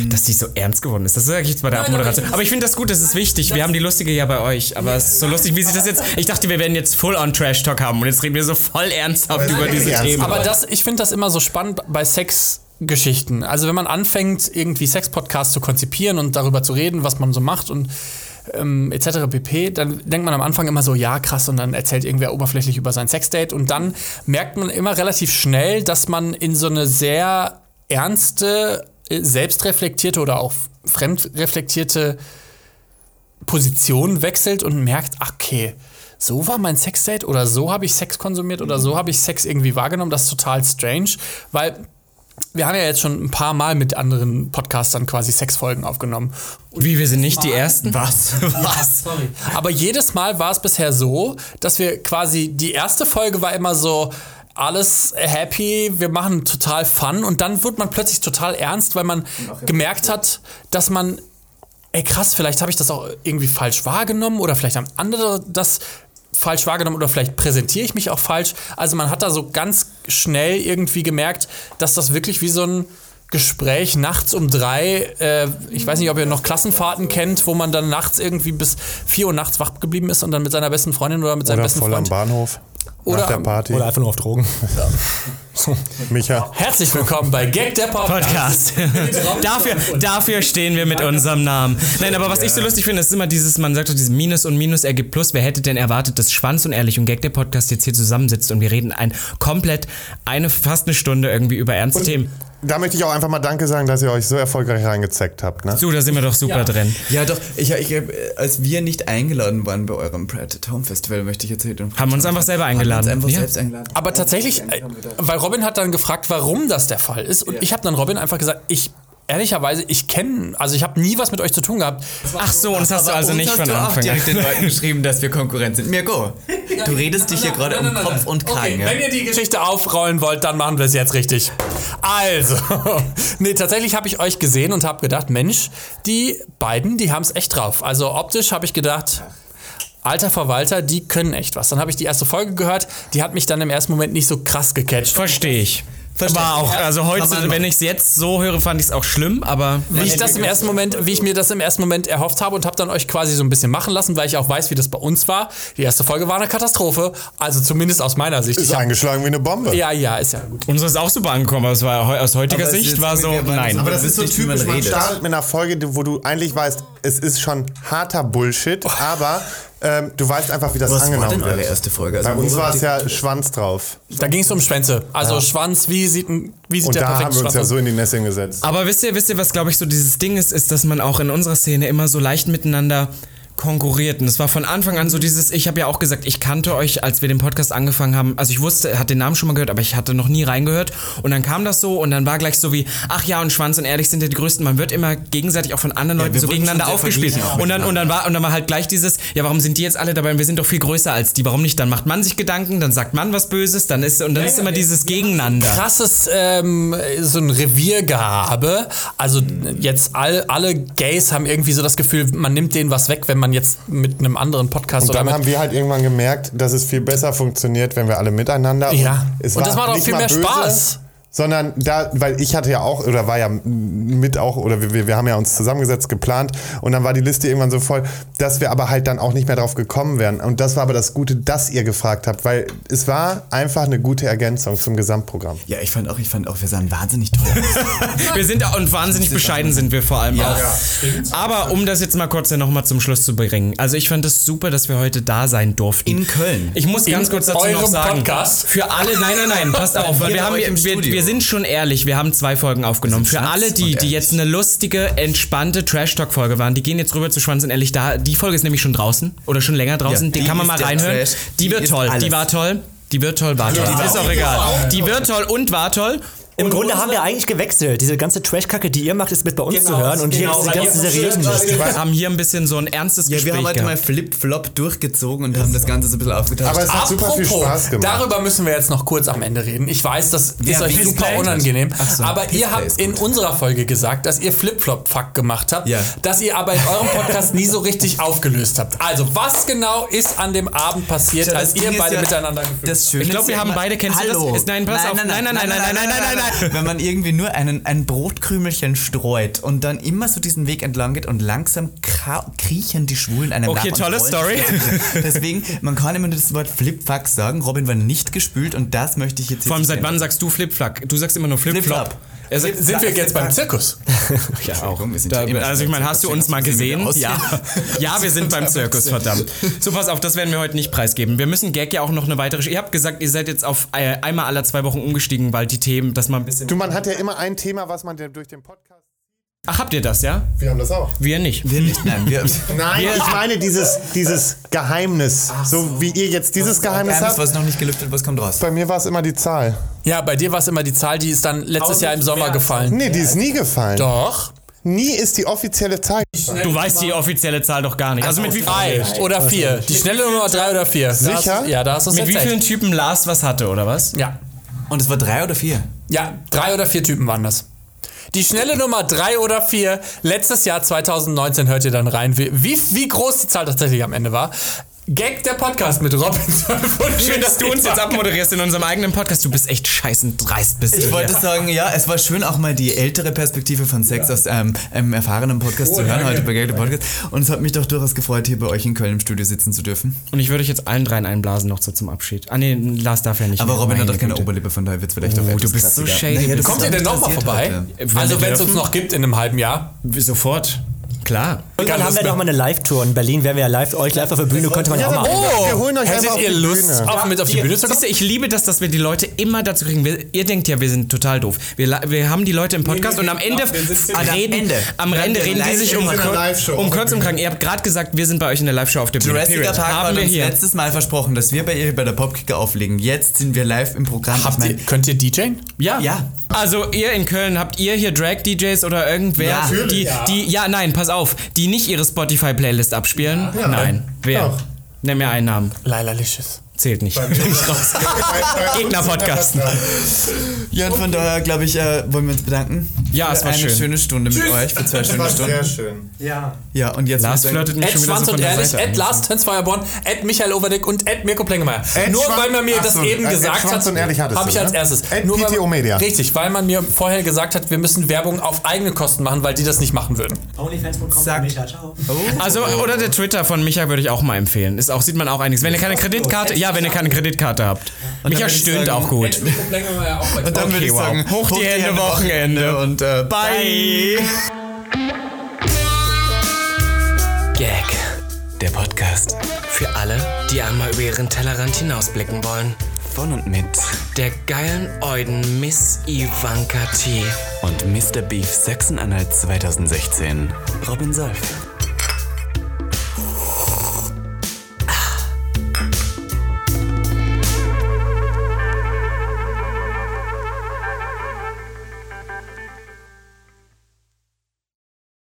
dass die so ernst geworden ist. Das sage ich jetzt bei der Abmoderation. Aber ich finde das gut, das ist wichtig. Wir haben die lustige ja bei euch. Aber es ist so lustig, wie sich das jetzt. Ich dachte, wir werden jetzt full on Trash Talk haben und jetzt reden wir so voll ernsthaft über diese ernst. Themen. Aber das, ich finde das immer so spannend bei Sexgeschichten. Also wenn man anfängt, irgendwie Sex-Podcasts zu konzipieren und darüber zu reden, was man so macht und ähm, etc. pp., dann denkt man am Anfang immer so, ja, krass, und dann erzählt irgendwer oberflächlich über sein Sexdate und dann merkt man immer relativ schnell, dass man in so eine sehr ernste, selbstreflektierte oder auch fremdreflektierte Position wechselt und merkt, okay, so war mein Sexdate oder so habe ich Sex konsumiert oder so habe ich Sex irgendwie wahrgenommen. Das ist total strange, weil wir haben ja jetzt schon ein paar Mal mit anderen Podcastern quasi Sexfolgen aufgenommen. Wie, wir sind nicht die Ersten? Was? <laughs> Was? Sorry. Aber jedes Mal war es bisher so, dass wir quasi, die erste Folge war immer so, alles happy, wir machen total Fun und dann wird man plötzlich total ernst, weil man gemerkt hat, dass man, ey krass, vielleicht habe ich das auch irgendwie falsch wahrgenommen oder vielleicht haben andere das falsch wahrgenommen oder vielleicht präsentiere ich mich auch falsch. Also man hat da so ganz schnell irgendwie gemerkt, dass das wirklich wie so ein Gespräch nachts um drei, äh, ich weiß nicht, ob ihr noch Klassenfahrten kennt, wo man dann nachts irgendwie bis vier Uhr nachts wach geblieben ist und dann mit seiner besten Freundin oder mit seinem Oder besten voll am Freund. Bahnhof. Oder nach der am- Party. Oder einfach nur auf Drogen. <laughs> <laughs> Micha. Herzlich willkommen bei Gag der Podcast. Podcast. <laughs> dafür, dafür stehen wir mit unserem Namen. Nein, aber was ich so lustig finde, ist immer dieses, man sagt doch dieses Minus und Minus ergibt Plus. Wer hätte denn erwartet, dass Schwanz und Ehrlich und Gag der Podcast jetzt hier zusammensitzt und wir reden ein komplett, eine, fast eine Stunde irgendwie über ernste Themen. Da möchte ich auch einfach mal Danke sagen, dass ihr euch so erfolgreich reingezeckt habt. Ne? So, da sind wir doch super drin. Ja, doch, ich, ich, als wir nicht eingeladen waren bei eurem Pride at Home Festival, möchte ich jetzt hier den Haben wir uns einfach selber eingeladen. Haben uns einfach Ja. selbst eingeladen. Aber tatsächlich, äh, weil Robin hat dann gefragt, warum das der Fall ist. Und ich habe dann Robin einfach gesagt, ich ehrlicherweise, ich kenne, also ich habe nie was mit euch zu tun gehabt. Ach so, und das hast du also nicht von Anfang an. direkt den Leuten geschrieben, dass wir Konkurrent sind. Mirko, du redest dich hier gerade um Kopf und Kragen. Okay, ja? wenn ihr die Geschichte aufrollen wollt, dann machen wir es jetzt richtig. Also, <laughs> nee, tatsächlich habe ich euch gesehen und habe gedacht, Mensch, die beiden, die haben es echt drauf. Also optisch habe ich gedacht, alter Verwalter, die können echt was. Dann habe ich die erste Folge gehört, die hat mich dann im ersten Moment nicht so krass gecatcht. Verstehe ich. Verstehe War ich. auch, also heute, man wenn ich es jetzt so höre, fand ich es auch schlimm, aber. Wie ich das im ersten Moment, wie ich mir das im ersten Moment erhofft habe und habe dann euch quasi so ein bisschen machen lassen, weil ich auch weiß, wie das bei uns war. Die erste Folge war eine Katastrophe, also zumindest aus meiner Sicht. Ist Ich hab, eingeschlagen wie eine Bombe. ja, ja, ist ja gut. Unsere ist auch super angekommen, aber es war aus heutiger Aber Sicht war so, nein. Aber das ist so man typisch. Man redet. startet mit einer Folge, wo du eigentlich weißt, es ist schon harter Bullshit, aber ähm, du weißt einfach, wie das Was war angenommen denn eure wird. erste Folge? Also Bei uns war es ja Schwanz drauf. Da ging es um Schwänze. Also Schwanz, wie sieht, ein, wie sieht Und der da haben wir uns Schwanz ja so in die Nässe gesetzt. Aber wisst ihr, wisst ihr, was glaube ich so dieses Ding ist, ist, dass man auch in unserer Szene immer so leicht miteinander konkurriert. Und es war von Anfang an so dieses, ich habe ja auch gesagt, ich kannte euch, als wir den Podcast angefangen haben. Also ich wusste, hatte den Namen schon mal gehört, aber ich hatte noch nie reingehört. Und dann kam das so und dann war gleich so wie, ach ja, und Schwanz und Ehrlich sind ja die Größten. Man wird immer gegenseitig auch von anderen Leuten wir so gegeneinander aufgespielt. Und dann, und dann war, und dann war halt gleich dieses, ja, warum sind die jetzt alle dabei und wir sind doch viel größer als die? Warum nicht? Dann macht man sich Gedanken, dann sagt man was Böses, dann ist, und dann ist immer dieses Gegeneinander. krasses ähm, so ein Reviergehabe. Also jetzt all, alle Gays haben irgendwie so das Gefühl, man nimmt denen was weg, wenn man jetzt mit einem anderen Podcast Und dann haben wir halt irgendwann gemerkt, dass es viel besser funktioniert, wenn wir alle miteinander. Ja. es Und war das macht auch viel mehr Spaß. Sondern da, weil ich hatte ja auch, oder war ja mit auch, oder wir, wir haben ja uns zusammengesetzt, geplant und dann war die Liste irgendwann so voll, dass wir aber halt dann auch nicht mehr drauf gekommen wären. Und das war aber das Gute, dass ihr gefragt habt, weil es war einfach eine gute Ergänzung zum Gesamtprogramm. Ja, ich fand auch, ich fand auch, wir sahen wahnsinnig toll aus. <laughs> Wir sind und wahnsinnig bescheiden sind wir vor allem auch. Aber um das jetzt mal kurz nochmal zum Schluss zu bringen. Also ich fand es super, dass wir heute da sein durften. In Köln. Ich muss ganz kurz dazu noch sagen. Podcast? Für alle, nein, nein, nein, passt auf, <laughs> weil Hier wir haben, im wir, Studio. Wir sind schon ehrlich, wir haben zwei Folgen aufgenommen. Für alle, die, die jetzt eine lustige, entspannte Trash-Talk-Folge waren, die gehen jetzt rüber zu Schwanz und Ehrlich. Da, die Folge ist nämlich schon draußen oder schon länger draußen. Ja, die die kann man mal reinhören. Die, Die wird toll. Die alles. war toll. Die wird toll, war toll. ist auch egal. Die wird toll und war toll. Im Grunde haben wir eigentlich gewechselt. Diese ganze Trash-Kacke, die ihr macht, ist mit bei uns Genau, zu hören. Und genau, hier ist die ganze seriösen Liste. Wir haben hier ein bisschen so ein ernstes Ja, Gespräch wir haben heute mal. Flip-Flop durchgezogen und haben das Ganze so ein bisschen aufgetaucht. Aber es hat super viel Spaß gemacht. darüber müssen wir jetzt noch kurz am Ende reden. Ich weiß, das ist Ja, euch Pissplay. super unangenehm. so, aber ihr habt ist in unserer Folge gesagt, dass ihr Flip-Flop-Fuck gemacht habt, Ja. dass ihr aber in eurem Podcast nie so richtig aufgelöst habt. Also, was genau ist an dem Abend passiert, als ihr ist beide ja- miteinander gefühlt Schöne Ich glaub, ist wir haben beide- kennst du das? Ist- nein, pass auf. Nein, nein, nein, nein, nein, nein, nein, nein. <laughs> Wenn man irgendwie nur einen, ein Brotkrümelchen streut und dann immer so diesen Weg entlang geht und langsam kriechen die Schwulen einem Okay, tolle Story. Deswegen, man kann immer nur das Wort Flipfuck sagen. Robin war nicht gespült und das möchte ich jetzt Vor allem seit wann sagst du Flip-Flack? Du sagst immer nur Flip-Flop. Flip-Flop. Er sagt- Sind wir jetzt beim Zirkus? <laughs> Ja, auch. Sind Da, also ich meine, hast du uns mal gesehen? Ja. <laughs> ja, wir sind beim Zirkus, verdammt. So, pass auf, das werden wir heute nicht preisgeben. Wir müssen Gag ja auch noch eine weitere... Ihr habt gesagt, ihr seid jetzt auf äh, einmal alle zwei Wochen umgestiegen, weil die Themen, dass man ein bisschen... Du, man hat ja immer ein Thema, was man dir durch den Podcast. Ach, habt ihr das, ja? Wir haben das auch. Wir nicht. Wir nicht, nein, wir. <laughs> Nein, ich meine dieses, dieses Geheimnis. So wie ihr jetzt dieses Geheimnis Geheimnis, habt. was noch nicht gelüftet, was kommt raus? Bei mir war es immer die Zahl. Ja, bei dir war es immer die Zahl, die ist dann letztes Jahr im Sommer gefallen. Nee, die ist nie gefallen. Doch. Nie ist die offizielle Zahl. Du weißt die offizielle Zahl doch gar nicht. Also mit wie, Drei oder vier. Die schnelle Nummer drei oder vier. Da Sicher? Ja, da hast du es mit wie vielen. Typen Lars was hatte, oder was? Ja. Und es war drei oder vier? Ja, drei oder vier Typen waren das. Die schnelle Nummer drei oder vier, letztes Jahr 2019, hört ihr dann rein, wie, wie, wie groß die Zahl tatsächlich am Ende war. Gag der Podcast mit Robin Solf <laughs> Schön, dass du uns jetzt abmoderierst in unserem eigenen Podcast. Du bist echt scheißen dreist bist Ich du wollte hier. sagen, ja, es war schön, auch mal die ältere Perspektive von Sex aus einem, einem erfahrenen Podcast zu hören, heute bei Geld Podcast. Und es hat mich doch durchaus gefreut, hier bei euch in Köln im Studio sitzen zu dürfen. Und ich würde euch jetzt allen dreien einblasen noch so zum Abschied. Ah nee, Lars darf ja nicht. Aber mehr. Robin hat doch keine. Oberlippe, von daher wird es vielleicht auch Oh, du bist so shady. Naja, Kommt ihr denn nochmal vorbei? heute. Wenn Also wenn es uns noch gibt in einem halben Jahr. Sofort. Klar. Irgendwann haben wir noch mal eine Live-Tour. In Berlin wären wir ja live, euch live auf der Bühne, könnte man ja auch mal. Oh, Wir holen euch hättet auf ihr die Lust, Bühne. auf, mit auf die Bühne zu kommen? Ich liebe das, dass wir die Leute immer dazu kriegen. Wir, ihr denkt ja, wir sind total doof. Wir, wir haben die Leute im Podcast und am Ende, am reden, Ende. am Ende reden die sich um, um kurz und krank. Ihr habt gerade gesagt, wir sind bei euch in der Live-Show auf der Bühne. Jurassic Period. Park haben hat wir uns hier. letztes Mal versprochen, dass wir bei ihr bei der Popkicker auflegen. Jetzt sind wir live im Programm. Habt ich ihr, könnt ihr DJen? Ja. Ja. Also ihr in Köln, habt ihr hier Drag-DJs oder irgendwer, Ja. die, die, ja, nein, pass auf, die nicht ihre Spotify-Playlist abspielen? Nein. Wer? Doch. Nenn mir einen Namen. Laila Licious. Zählt nicht. Gegner-Podcast. ja, und von daher, glaube ich, äh, wollen wir uns bedanken. Ja, es war eine schön. schöne Stunde mit euch, für zwei schöne Stunden. schön. Ja, und jetzt Lars flirtet mich Ed schon wieder Schwanz so und von der Ehrlich, Seite Ed. Lars Tönsfeuerborn, Ed Michael Overdick und Ed Mirko Plengemeyer. Ed Nur weil man mir Ach das so, eben Ed gesagt Schwanz hat, und habe ich als ne? erstes. Ed Nur weil, PTO Media. Richtig, weil man mir vorher gesagt hat, wir müssen Werbung auf eigene Kosten machen, weil die das nicht machen würden. Onlyfans.com, Sag- Micha, ciao. Also, oder der Twitter von Micha würde ich auch mal empfehlen. Ist auch, sieht man auch einiges. Wenn ihr keine Kreditkarte, ja, ja, wenn ihr keine Kreditkarte habt. Und Micha stöhnt sagen, auch gut. Und dann würde ich sagen, hoch, hoch die, Hände, Hände Wochenende und äh, bye. Gag, der Podcast. Für alle, die einmal über ihren Tellerrand hinausblicken wollen. Von und mit der geilen Euden Miss Ivanka T. Und Mr. Beef Sachsen-Anhalt 2016. Robin Solf.